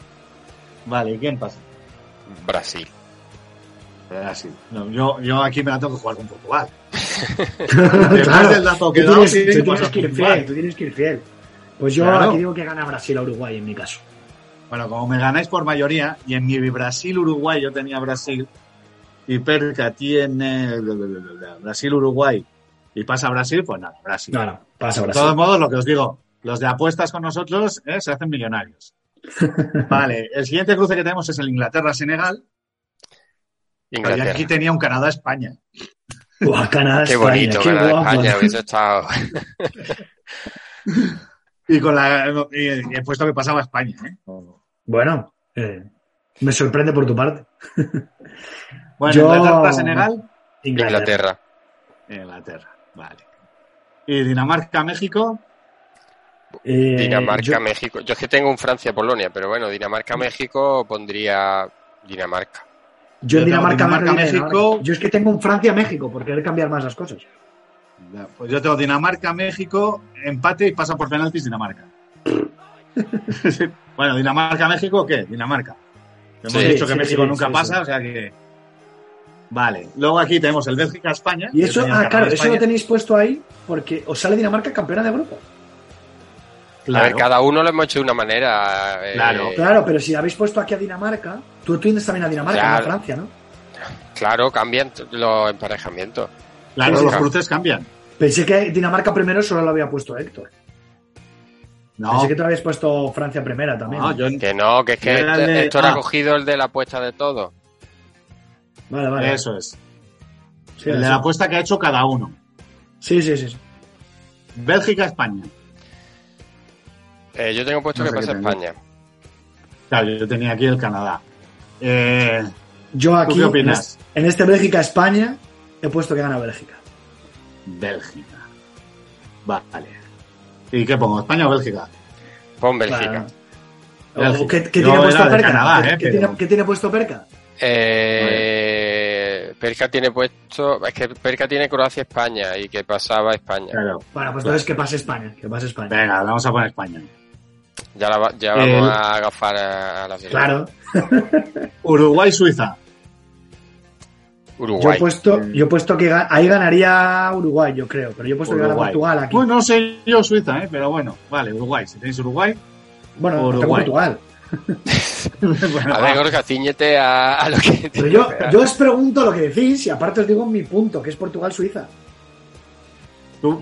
Vale, ¿y quién pasa? Brasil. Brasil. No, yo, yo aquí me la tengo que jugar con Portugal. claro, del dato tú que he dado, tienes, sí, tú tienes pues, que ir Portugal. fiel, tú tienes que ir fiel. Pues yo Claro. aquí digo que gana Brasil a Uruguay en mi caso. Bueno, como me ganáis por mayoría, y en mi Brasil-Uruguay yo tenía Brasil, y Perca tiene Brasil-Uruguay, y pasa Brasil, pues nada, Brasil. No, no, pasa De Brasil. todos modos, lo que os digo, los de apuestas con nosotros eh, se hacen millonarios. vale, el siguiente cruce que tenemos es el Inglaterra-Senegal. Y aquí tenía un Canadá-España. Buah, Canadá, Qué España, bonito, qué Canadá, guapo. España. Hubiese estado. Y con la y, y he puesto que pasaba a España. ¿eh? Bueno, eh, me sorprende por tu parte. Bueno, Yo- Inglaterra-Senegal. Inglaterra. Inglaterra, vale. Y Dinamarca-México. Eh, Dinamarca, yo- México. Yo es que tengo un Francia-Polonia, pero bueno, Dinamarca-México pondría Dinamarca. Yo en Dinamarca, Dinamarca, México. México. Yo es que tengo un Francia-México por querer cambiar más las cosas. Ya, Pues yo tengo Dinamarca-México, empate y pasa por penaltis Dinamarca. bueno, Dinamarca-México, ¿qué? Dinamarca. Hemos Sí, dicho que sí, México sí, nunca sí, pasa, sí. o sea que. Vale. Luego aquí tenemos el Bélgica-España. Y eso, ah, claro, eso lo tenéis puesto ahí porque os sale Dinamarca campeona de grupo. A ver, cada uno lo hemos hecho de una manera. eh, Claro. Claro, pero si habéis puesto aquí a Dinamarca, tú tienes también a Dinamarca, no a Claro. Francia, ¿no? Claro, cambian los emparejamientos. Claro, Sí, los cruces cambian. Pensé que Dinamarca primero solo lo había puesto Héctor. No, Pensé que tú habías puesto Francia primera también. no, yo Que no, que es que de- Héctor ah. ha cogido el de la apuesta de todo. Vale, vale. Eso es. Sí, el de la apuesta que ha hecho cada uno. Sí, sí, sí. sí. Bélgica-España. Eh, yo tengo puesto No que sé pasa. España. Claro, yo tenía aquí el Canadá. Eh, Yo aquí, qué opinas? en este Bélgica-España, he puesto que gana Bélgica. Bélgica. Vale. ¿Y qué pongo? ¿España o Bélgica? Pon Bélgica. Claro. Bélgica. ¿O ¿Qué, tiene era puesto Perca? Canadá, ¿Qué, eh, qué pero- tiene, qué tiene puesto Perca? Eh, Perca tiene puesto. Es que Perca tiene Croacia-España y que pasaba España. Claro. Bueno, pues entonces que pase España, que pase España. Venga, vamos a poner España. Ya, la va- ya El- vamos a agafar a, a la serie. Claro. Uruguay-Suiza. Yo Uruguay. he puesto, yo he puesto que ahí ganaría Uruguay, yo creo, pero yo he puesto que gana. Portugal aquí. Bueno, no sé yo Suiza, ¿eh? pero bueno, vale, Uruguay. Si tenéis Uruguay, Bueno, Uruguay. Portugal. bueno, A ver. Gorka, ciñete a, a lo que Pero yo, yo os pregunto lo que decís y aparte os digo mi punto, que es Portugal-Suiza.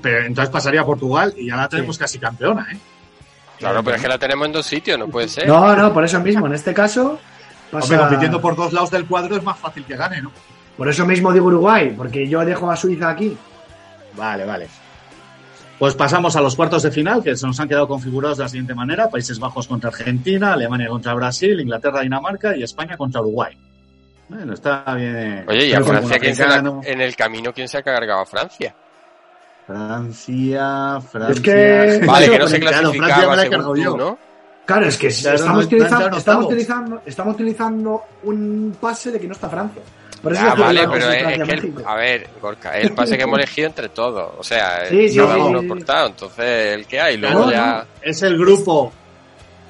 Pero entonces pasaría a Portugal y ya la tenemos casi campeona, ¿eh? Claro, pero es que la tenemos en dos sitios, no puede ser. No, no, por eso mismo, en este caso, pasa- Hombre, compitiendo por dos lados del cuadro es más fácil que gane, ¿no? por eso mismo digo Uruguay, porque yo dejo a Suiza aquí. Vale, vale. Pues pasamos a los cuartos de final, que se nos han quedado configurados de la siguiente manera. Países Bajos contra Argentina, Alemania contra Brasil, Inglaterra, Dinamarca y España contra Uruguay. Bueno, está bien. Oye, ¿y a Francia quién se la- en el camino quién se ha cargado a Francia? Francia, Francia... Es que- Vale, que no se claro, Francia me clasificaba la he según cargado tú, yo. ¿no? Claro, es que Claro, estamos, no- utilizando, estamos utilizando un pase de que no está Francia. Por eso Ah, vale, pero es, es que, a ver, Gorka, el pase que hemos elegido entre todos. O sea, Sí, sí, cada sí, uno sí, sí. portado. Entonces, el que hay, luego Claro, ya. Es el grupo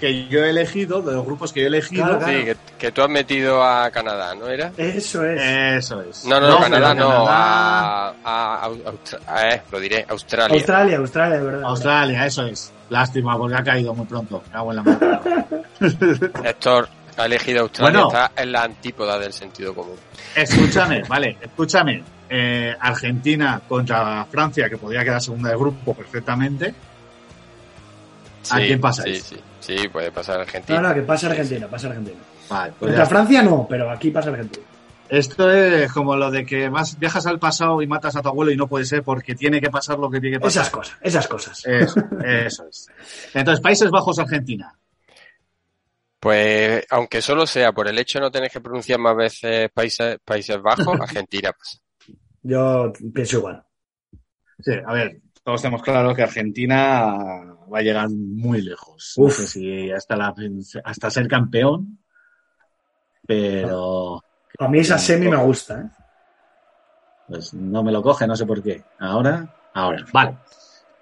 que yo he elegido, de los grupos que yo he elegido. Claro, claro. Sí, que, que tú has metido a Canadá, ¿no era? Eso es. Eso es. No, no, no, Canadá pero no, Canadá- a, a, a- Austra- a- eh, lo diré, Australia. Australia, Australia, de verdad. Australia, eso es. Lástima, porque ha caído muy pronto. Me cago en la madre. Héctor ha elegido Australia, Bueno. está en la antípoda del sentido común. Escúchame, vale, escúchame. Eh, Argentina contra Francia, que podría quedar segunda de grupo perfectamente. ¿A quién pasáis? Sí, sí, sí, puede pasar Argentina. No, no, que pase Argentina, pase Argentina. Vale, pues Contra ya Francia no, pero aquí pasa Argentina. Esto es como lo de que vas, viajas al pasado y matas a tu abuelo y no puede ser porque tiene que pasar lo que tiene que pasar. Esas cosas, esas cosas. Eso, eso es. Entonces, Países Bajos, Argentina. Pues, aunque solo sea por el hecho de no tener que pronunciar más veces Países, países Bajos, Argentina pasa. Yo pienso igual. Sí, a ver, todos tenemos claro que Argentina va a llegar muy lejos. No Uf. sé si hasta, la, hasta ser campeón. pero A mí esa semi me gusta, ¿eh? pues no me lo coge, no sé por qué. Ahora, ahora, vale.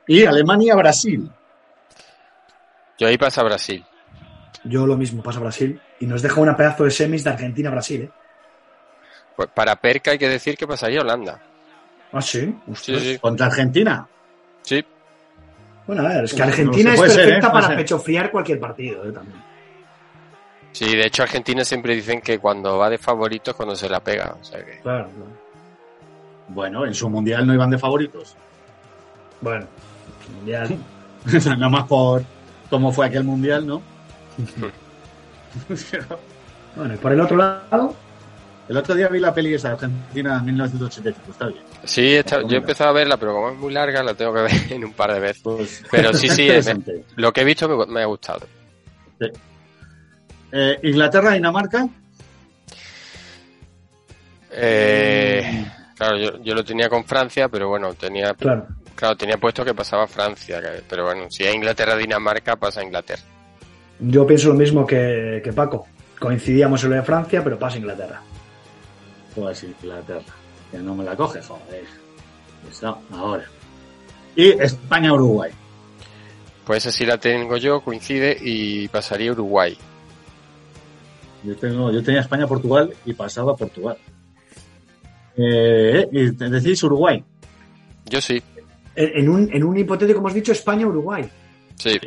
Y Alemania-Brasil. Yo ahí pasa Brasil. Yo lo mismo, pasa Brasil. Y nos deja una pedazo de semis de Argentina-Brasil, ¿eh? Pues para Perca hay que decir que pasaría Holanda. Ah, sí. Sí, sí. ¿Contra Argentina? Sí. Bueno, a ver, es que Argentina no, es ser, perfecta ¿eh? Para pechofriar cualquier partido, ¿eh? También. Sí, de hecho Argentina siempre dicen que cuando va de favorito es cuando se la pega. O sea que... Claro, claro. Bueno, en su mundial no iban de favoritos. Bueno, mundial. Nada más por cómo fue aquel mundial, ¿no? Bueno, y por el otro lado, El otro día vi la peli esa de Argentina en 1985, está bien. Sí, está- yo he empezado a verla, pero como es muy larga, la tengo que ver en un par de veces. Pero sí, sí, me- lo que he visto me, me ha gustado. Eh, Inglaterra-Dinamarca. Eh, claro, yo, yo lo tenía con Francia, pero bueno, tenía claro. claro, tenía puesto que pasaba Francia, pero bueno, si es Inglaterra-Dinamarca, pasa Inglaterra. Yo pienso lo mismo que, que Paco. Coincidíamos en lo de Francia, pero pasa Inglaterra. Pues Inglaterra. Que no me la coge, joder. No, ahora. Y España-Uruguay. Pues esa sí la tengo yo, coincide y pasaría Uruguay. Yo, tengo, yo tenía España-Portugal y pasaba Portugal. Eh, y te decís Uruguay. Yo sí, En, un, en un hipotético hemos dicho España-Uruguay. sí.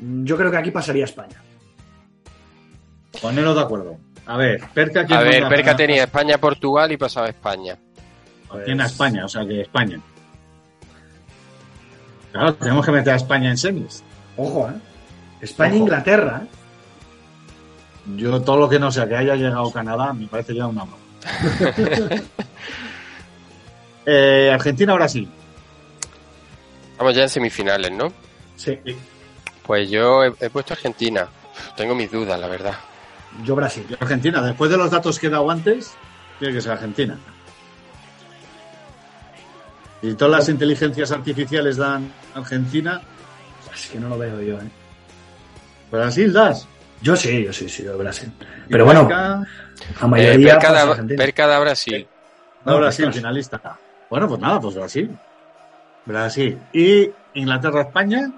Yo creo que aquí pasaría España. Poneros de acuerdo. A ver, Perca, ¿quién A ver? Perca tenía España-Portugal y pasaba España. Tiene a España, o sea que España. Claro, tenemos que meter a España en semis. Ojo, ¿eh? España-Inglaterra. ¿eh? Yo todo lo que no sea que haya llegado Canadá me parece ya una broma. eh, Argentina-Brasil. Estamos ya en semifinales, ¿no? Sí. Pues yo he, he puesto Argentina. Tengo mis dudas, la verdad. Yo Brasil. Yo Argentina, después de los datos que he dado antes, tiene que ser Argentina. Y todas las inteligencias artificiales dan Argentina, Es que no lo veo yo, ¿eh? Brasil das. Yo sí, yo sí, sí, yo Brasil. Pero bueno, Perca, la mayoría Eh, Perca, da, da Brasil. no, Brasil, finalista. Bueno, pues nada, pues Brasil. Brasil. Y Inglaterra-España,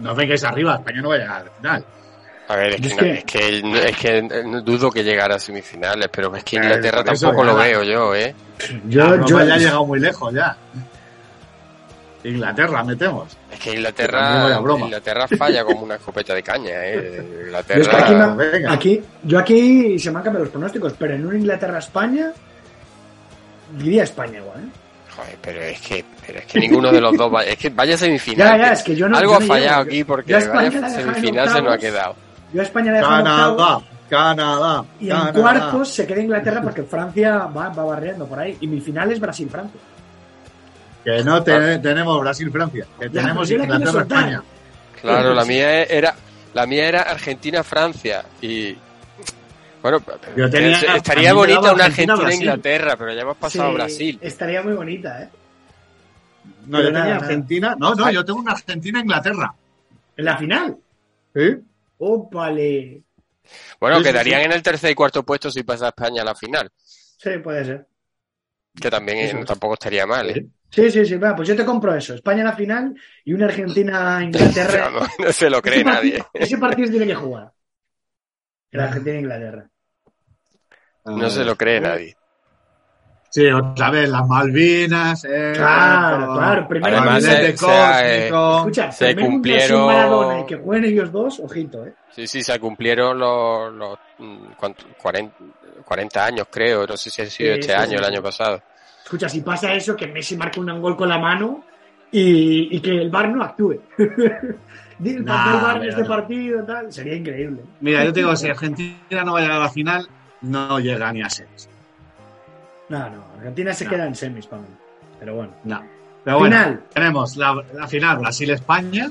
no vengáis arriba, España no va a llegar al final. A ver, es que, es no- que- es que, es que no dudo que llegara a semifinales, pero es que Eh, Inglaterra eso tampoco lo veo yo, ¿eh? Yo, ya ha llegado muy lejos ya. Inglaterra, metemos. Es que Inglaterra, broma. Inglaterra falla como una escopeta de caña, ¿eh? yo es que Inglaterra... aquí, aquí- yo aquí se me han cambiado los pronósticos, pero en un Inglaterra-España diría España igual, ¿eh? Joder, pero es que, pero es que ninguno de los dos va, es que vaya semifinal. Ya, ya, que es que yo no- Algo yo ha fallado aquí porque vaya la semifinal se nos ha quedado. Yo a España octavos, Canadá, Canadá. y en Canadá. cuartos se queda Inglaterra porque Francia va, va barriendo por ahí. Y mi final es Brasil-Francia. Que no te- tenemos Brasil-Francia. Que Ya, tenemos la Inglaterra-España. Claro, la mía era, la mía era Argentina-Francia y bueno, Yo tenía- es- a estaría bonita una. Argentina-Inglaterra, pero ya hemos pasado Sí, a Brasil. Estaría muy bonita, ¿eh? No, Pero yo nada, tenía nada. Argentina. No, no, yo tengo una Argentina-Inglaterra. En la final. ¿Sí? ¡Ópale! Bueno, Sí, quedarían sí. en el tercer y cuarto puesto si pasa España a la final, Sí, puede ser. que también eh, Eso tampoco estaría mal. ¿eh? Sí, sí, sí. Va, pues yo te compro eso. España en la final y una Argentina-Inglaterra. No, no se lo cree ese, partido, nadie. ese partido tiene que jugar. El Argentina-Inglaterra. No se lo cree nadie. Sí, otra vez las Malvinas. Eh, Claro, claro. Primero Además, se- de se- eh. Escucha, se cumplieron- Maradona y que jueguen ellos dos, ojito, ¿eh? Sí, sí, se cumplieron los, los mm, ¿cuánto? 40, 40 años, creo. No sé si ha sido Sí, este sí, año, sí. el año pasado. Escucha, si pasa eso, que Messi marque un gol con la mano y, y que el VAR no actúe. Di el Nah, papel mira, este no. partido, tal, sería increíble. Mira, yo te digo, si Argentina no va a llegar a la final, no llega ni a semis. No, no, Argentina se No. queda en semis para mí. Pero bueno, No. Pero bueno, Final. tenemos la, la final Brasil-España.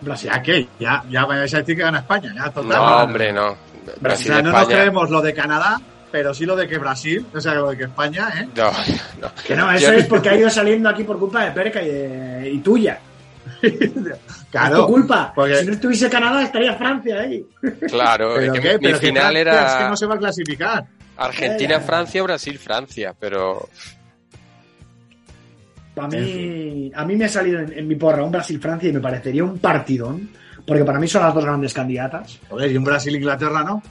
Brasil. Ya que, ya, ya vais a decir que gana España. Ya, total. No, hombre, no. O Brasil, sea, no nos creemos lo de Canadá, pero sí lo de que Brasil, o sea, lo de que España, ¿eh? No, no. Que no, eso Yo- es porque ha ido saliendo aquí por culpa de Perca y, de- y tuya. Claro, es tu culpa. porque- Si no estuviese Canadá, estaría Francia ahí. Claro, ¿Pero es que qué? mi, mi ¿Pero qué final Francia? era Es que no se va a clasificar. Argentina-Francia, Brasil-Francia, pero A mí, a mí me ha salido en, en mi porra un Brasil-Francia y me parecería un partidón, porque para mí son las dos grandes candidatas. Joder, y un Brasil-Inglaterra, ¿no?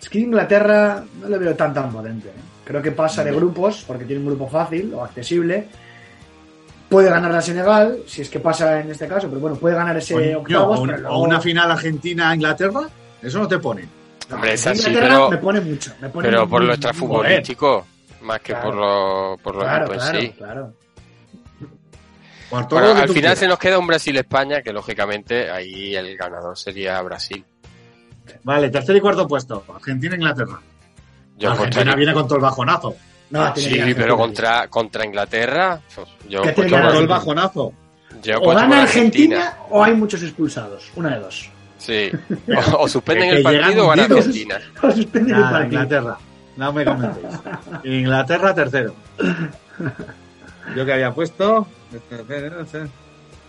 Es que Inglaterra no le veo tan tan potente. ¿eh? Creo que pasa de grupos, porque tiene un grupo fácil o accesible. Puede ganar la Senegal, si es que pasa en este caso, pero bueno, puede ganar ese Coño, octavos. o, una final Argentina-Inglaterra, eso no te pone. hombre, es así, Inglaterra pero, me pone mucho. Me pone pero por lo extrafutbolístico, más que Claro. por lo, por lo Claro, en claro, sí. claro. Bueno, al final quieras. se nos queda un Brasil-España, que lógicamente ahí el ganador sería Brasil. Vale, tercer y cuarto puesto. Argentina-Inglaterra. Yo Argentina viene con todo el bajonazo. No, tiene que Sí, pero Argentina. contra, contra Inglaterra, pues, yo ¿Qué tiene que el Argentina? bajonazo. yo O gana Argentina o hay muchos expulsados. Una de dos. Sí. O, o suspenden Que el partido o gana. Argentina. O suspenden el partido. Inglaterra. No me comentéis. Inglaterra tercero. Yo que había puesto.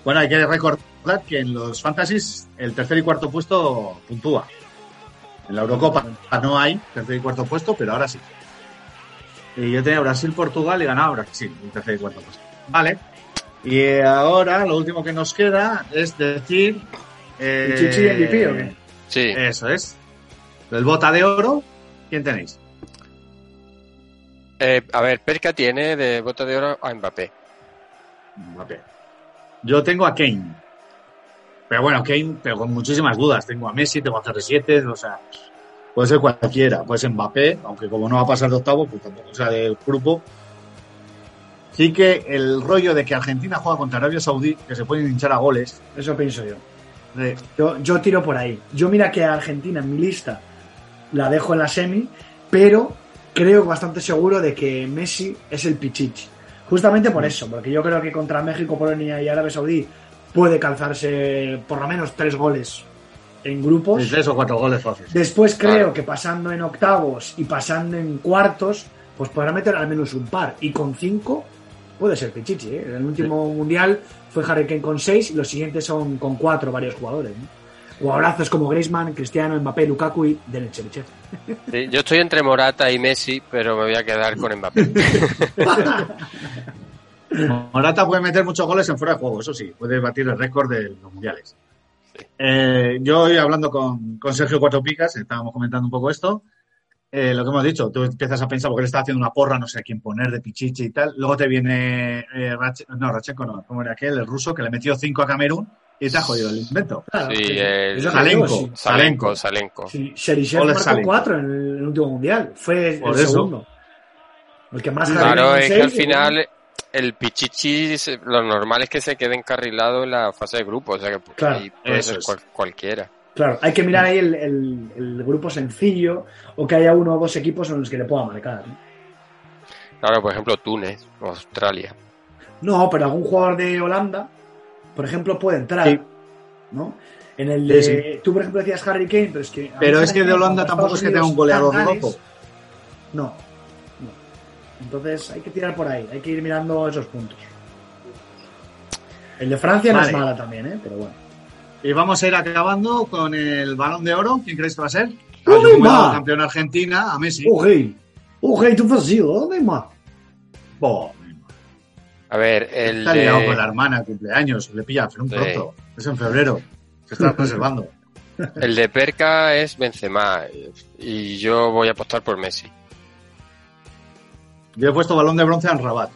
Bueno, hay que recordar que en los fantasies el tercer y cuarto puesto puntúa. En la Eurocopa no hay tercer y cuarto puesto, pero ahora sí. Y yo tenía Brasil-Portugal y ganaba Brasil, el tercer y cuarto puesto. Vale. Y ahora lo último que nos queda es decir. eh, ¿El Chichi MVP o qué? Sí. Eso es. El bota de oro, ¿quién tenéis? Eh, a ver, Perca tiene de bota de oro a Mbappé. Mbappé. Yo tengo a Kane. Pero bueno, Kane, pero con muchísimas dudas. Tengo a Messi, tengo a CR7, o sea, puede ser cualquiera. Puede ser Mbappé, aunque como no va a pasar de octavo, pues tampoco sea del grupo. Sí que el rollo de que Argentina juega contra Arabia Saudí, que se pueden hinchar a goles. Eso pienso yo. de- Yo, yo tiro por ahí. Yo mira que Argentina en mi lista la dejo en la semi, pero creo bastante seguro de que Messi es el pichichi. Justamente por eso, porque yo creo que contra México, Polonia y Arabia Saudí puede calzarse por lo menos tres goles en grupos. de tres o cuatro goles fáciles. Después creo Claro. que pasando en octavos y pasando en cuartos, pues podrá meter al menos un par. Y con cinco puede ser Pichichi. ¿eh? En el último mundial fue Harry Kane con seis y los siguientes son con cuatro varios jugadores. ¿no? Jugadorazos como Griezmann, Cristiano, Mbappé, Lukaku y Cherichev. Sí, yo estoy entre Morata y Messi, pero me voy a quedar con Mbappé. Morata puede meter muchos goles en fuera de juego, eso sí, puede batir el récord de los mundiales. Eh, yo hoy hablando con, con Sergio Cuatro Picas, estábamos comentando un poco esto, eh, lo que hemos dicho, tú empiezas a pensar porque él está haciendo una porra, no sé a quién poner de pichichi y tal, luego te viene eh, Rache- no, Rachenko no, ¿cómo era aquel? El ruso que le metió cinco a Camerún y te ha jodido el invento. Claro, Sí, el- Salenko. sí. Salenko, Salenko. Sí, marcó Salenko. cuatro en el, último mundial. Fue Por el eso. segundo. El que más Claro, es que al y final el Pichichi, lo normal es que se quede encarrilado en la fase de grupo, o sea que Claro, ahí puede eso ser cual- cualquiera. Claro, hay que mirar ahí el, el- el grupo sencillo o que haya uno o dos equipos en los que le pueda marcar. ¿no? Claro, por ejemplo, Túnez o Australia. No, pero algún jugador de Holanda, por ejemplo, puede entrar. Sí. ¿no? En el de. Sí, Tú, por ejemplo, decías Harry Kane, pero es que. Pero es que de Holanda tampoco es que tenga un goleador loco. No. Entonces hay que tirar por ahí, hay que ir mirando esos puntos. El de Francia no es mala también, ¿eh? Pero bueno. Y vamos a ir acabando con el balón de oro, ¿quién creéis que va a ser? A ¡Oh, yo me voy a Neymar! campeón Argentina, a Messi. ¡Oh, hey, tú vacío! Neymar! Bo, A ver, el Está liado con la hermana, cumpleaños, le pilla un Sí. pronto. Es en febrero. Se está reservando. el de Perca es Benzema y yo voy a apostar por Messi. Yo he puesto balón de bronce a Rabat,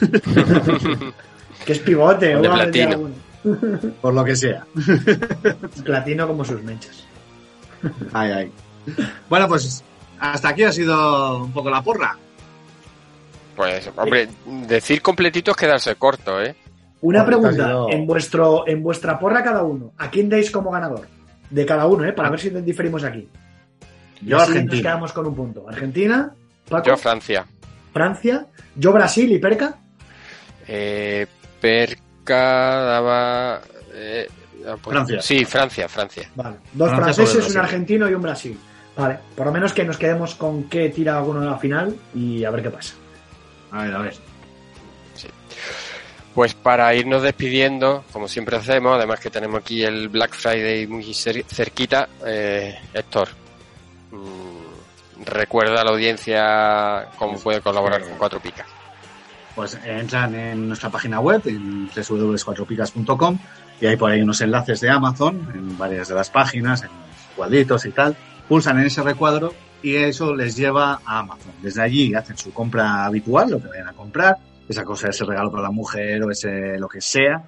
Que es pivote, De ¿no? platino. Por lo que sea. Platino como sus mechas. Ay, ay. Bueno, pues hasta aquí ha sido un poco la porra. Pues, hombre, decir completito es quedarse corto, ¿eh? Una pregunta, sido- en vuestro en vuestra porra cada uno, ¿a quién dais como ganador? De cada uno, ¿eh? Para ver si diferimos aquí. Y Yo así Nos Argentina. quedamos con un punto. Argentina, Paco, Yo Francia. Francia, yo Brasil y Perca. Eh, Perca daba... eh, ah, pues- Francia. Sí, Francia, Francia. Vale. Dos Francia franceses, un argentino y un Brasil. Vale, por lo menos que nos quedemos con qué tira alguno en la final y a ver qué pasa. A ver, a ver. Pues para irnos despidiendo, como siempre hacemos, además que tenemos aquí el Black Friday muy cer- cerquita, eh, Héctor, mm, recuerda a la audiencia cómo puede colaborar con Cuatro Picas. Pues entran en nuestra página web, en www.cuatropicas.com, y hay por ahí unos enlaces de Amazon, en varias de las páginas, en cuadritos y tal. Pulsan en ese recuadro y eso les lleva a Amazon. Desde allí hacen su compra habitual, lo que vayan a comprar, esa cosa, ese regalo para la mujer o ese lo que sea,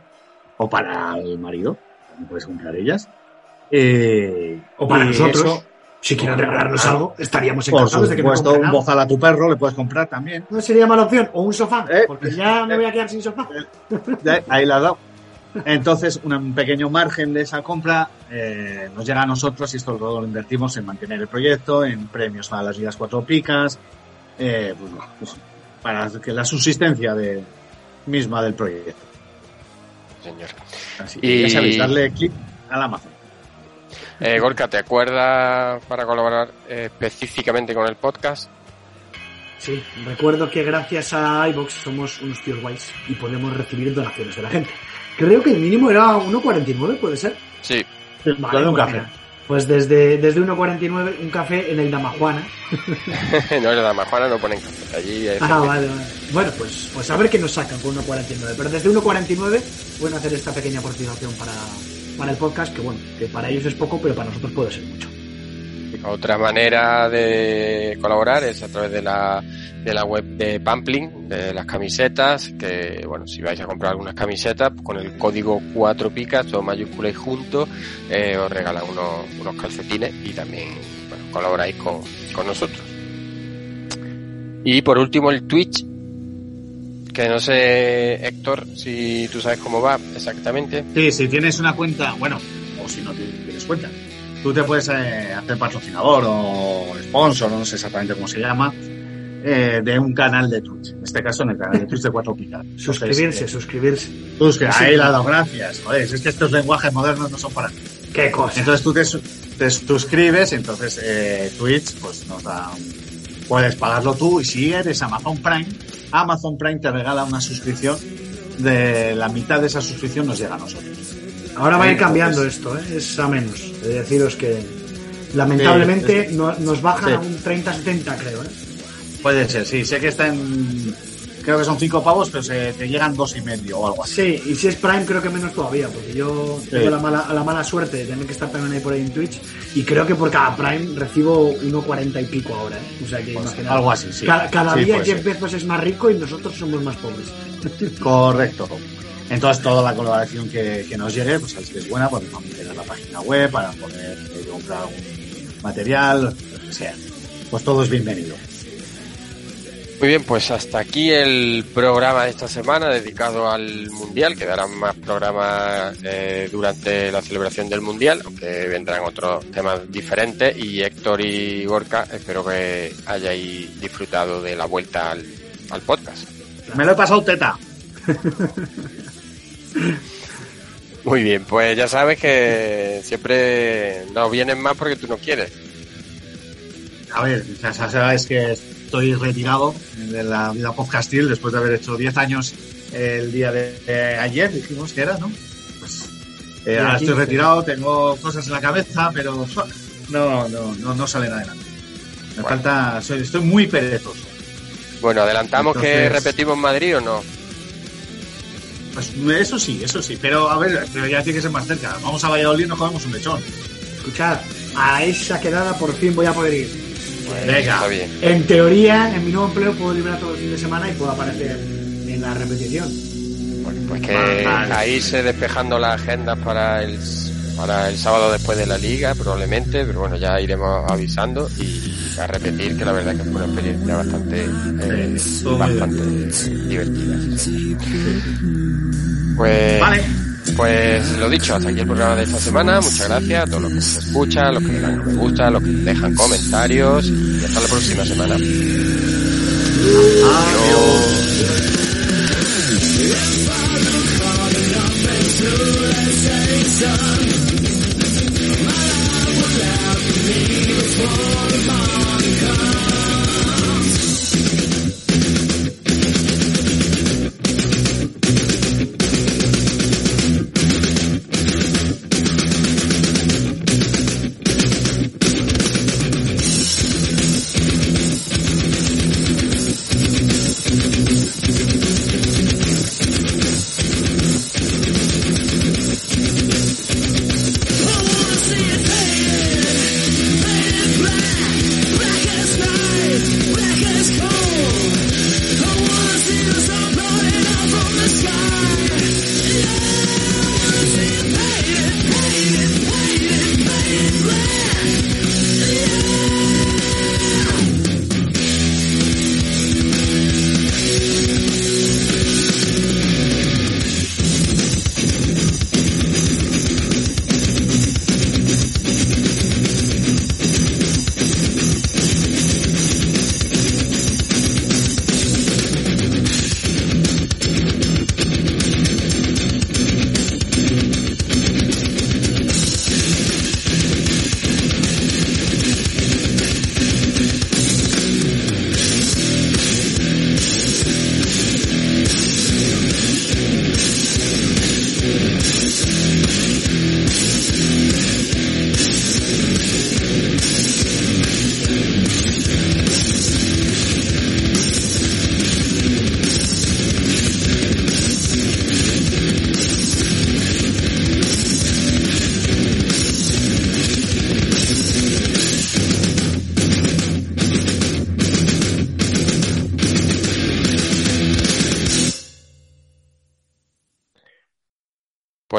o para el marido, también puedes comprar ellas. Eh, O para nosotros, eso- si quieren regalarnos algo, estaríamos por encantados de que supuesto, un bozal a tu perro le puedes comprar también. No sería mala opción, o un sofá, Eh, porque ya me voy a quedar sin sofá. Ya, Ahí la has dado. Entonces, un pequeño margen de esa compra eh, nos llega a nosotros y esto todo lo invertimos en mantener el proyecto, en premios para las vías cuatro picas, eh, pues, pues, para que la subsistencia de, misma del proyecto. Señor. Así Y- ya sabéis, darle clic al Amazon. Eh, Gorka, ¿te acuerdas para colaborar eh, específicamente con el podcast? Sí, recuerdo que gracias a iBox somos unos tíos guays y podemos recibir donaciones de la gente. Creo que el mínimo era 1,49, ¿puede ser? Sí. Vale, un pues café. mira, Pues desde, desde 1,49 un café en el Damajuana. no, la Damajuana no ponen café. Allí hay Ah, vale, vale. Bueno, pues, pues a ver qué nos sacan con 1,49. Pero desde 1,49 pueden hacer esta pequeña aportación para, para el podcast, que bueno, que para ellos es poco, pero para nosotros puede ser mucho. Otra manera de colaborar es a través de la, de la web de Pampling, de las camisetas, que bueno, si vais a comprar algunas camisetas, con el código 4 picas, todo mayúscula y junto, eh, os regalan unos, unos calcetines y también bueno, colaboráis con, con nosotros. Y por último el Twitch, que no sé, Héctor, si tú sabes cómo va exactamente. Sí, si tienes una cuenta, bueno, o si no tienes cuenta, tú te puedes eh, hacer patrocinador o sponsor, no sé exactamente cómo se llama, eh, de un canal de Twitch. En este caso, en el canal de Twitch de Cuatro Picas. Entonces, Suscribirse, eh, suscribirse. suscri- Sí. ahí le he dado gracias. Joder, es que estos lenguajes modernos no son para mí. Qué cosa. Entonces tú te, te suscribes, entonces eh, Twitch pues nos da un- puedes pagarlo tú y si eres Amazon Prime, Amazon Prime te regala una suscripción de la mitad de esa suscripción nos llega a nosotros. Ahora va a ir Entonces, cambiando esto, ¿eh? es a menos. De deciros que lamentablemente Sí, no- nos bajan sí. a un 30-70, creo. ¿eh? Puede ser, sí, sé que está en creo que son cinco pavos, pero se, te llegan dos y medio o algo así. Sí, y si es Prime creo que menos todavía, porque yo Sí. tengo la mala, la mala suerte de tener que estar también ahí por ahí en Twitch y creo que por cada Prime recibo 1,40 y pico ahora. ¿eh? O sea que Pues algo así, sí. Cada, cada Sí, día puede Jeff Bezos es más rico y nosotros somos más pobres. Correcto. Entonces toda la colaboración que, que nos llegue, pues sabéis que es buena, pues vamos a tener la página web para poder eh, comprar algún material, lo que sea. Pues todo es bienvenido. Muy bien, pues hasta aquí el programa de esta semana dedicado al Mundial. Quedarán más programas eh, durante la celebración del Mundial, aunque vendrán otros temas diferentes. Y Héctor y Gorka, espero que hayáis disfrutado de la vuelta al, al podcast. Me lo he pasado teta. Muy bien, pues ya sabes que siempre nos vienen más porque tú no quieres. A ver, ya sabes que estoy retirado de la vida podcastil después de haber hecho 10 años el día de, de ayer, dijimos que era, ¿no? Pues eh, ahora estoy 15. retirado, tengo cosas en la cabeza, pero no, no, no, no salen adelante. Me falta, soy, estoy muy perezoso. Bueno, adelantamos que repetimos Madrid o no. Pues eso sí, eso sí, pero a ver, pero ya tiene que ser más cerca. Vamos a Valladolid nos comemos un lechón. Escuchad, a esa quedada por fin voy a poder ir. Venga. Está bien. En teoría, en mi nuevo empleo puedo librar todo el fin de semana y puedo aparecer en la repetición. Pues que Vale. a irse despejando las agendas para el, para el sábado después de la liga, probablemente, pero bueno, ya iremos avisando y a repetir que la verdad que fue una experiencia bastante, eh, bastante divertida. Pues, Vale. Pues lo dicho, hasta aquí el programa de esta semana. Muchas gracias a todos los que nos escuchan, los que dan me gusta, los que dejan comentarios y hasta la próxima semana.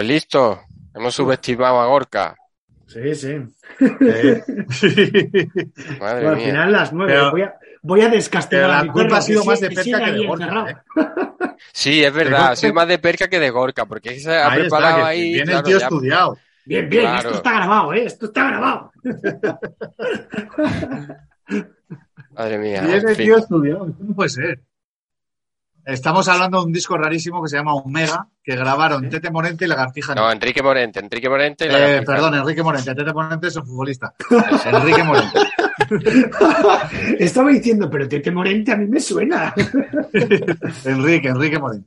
Pues listo, hemos subestimado a Gorka. Sí, sí. Madre Bueno, al mía. final las nueve. Pero- voy, a, voy a a la mi culpa perro, ha sido más de Perca que de Gorka. ¿eh? Sí, es verdad, soy más de Perca que de Gorka, porque se ha Ahí preparado está, ahí. viene claro, el tío ya- estudiado. Bien, bien, Claro. esto está grabado, ¿eh? Esto está grabado. Madre mía. Viene en el tío estudiado. ¿Cómo puede ser? Estamos hablando de un disco rarísimo que se llama Omega, que grabaron Tete Morente y Lagartija. No, Enrique Morente, Enrique Morente. y la Eh, perdón, Enrique Morente. Tete Morente es un futbolista. Enrique Morente. Estaba diciendo, pero Tete Morente a mí me suena. Enrique, Enrique Morente.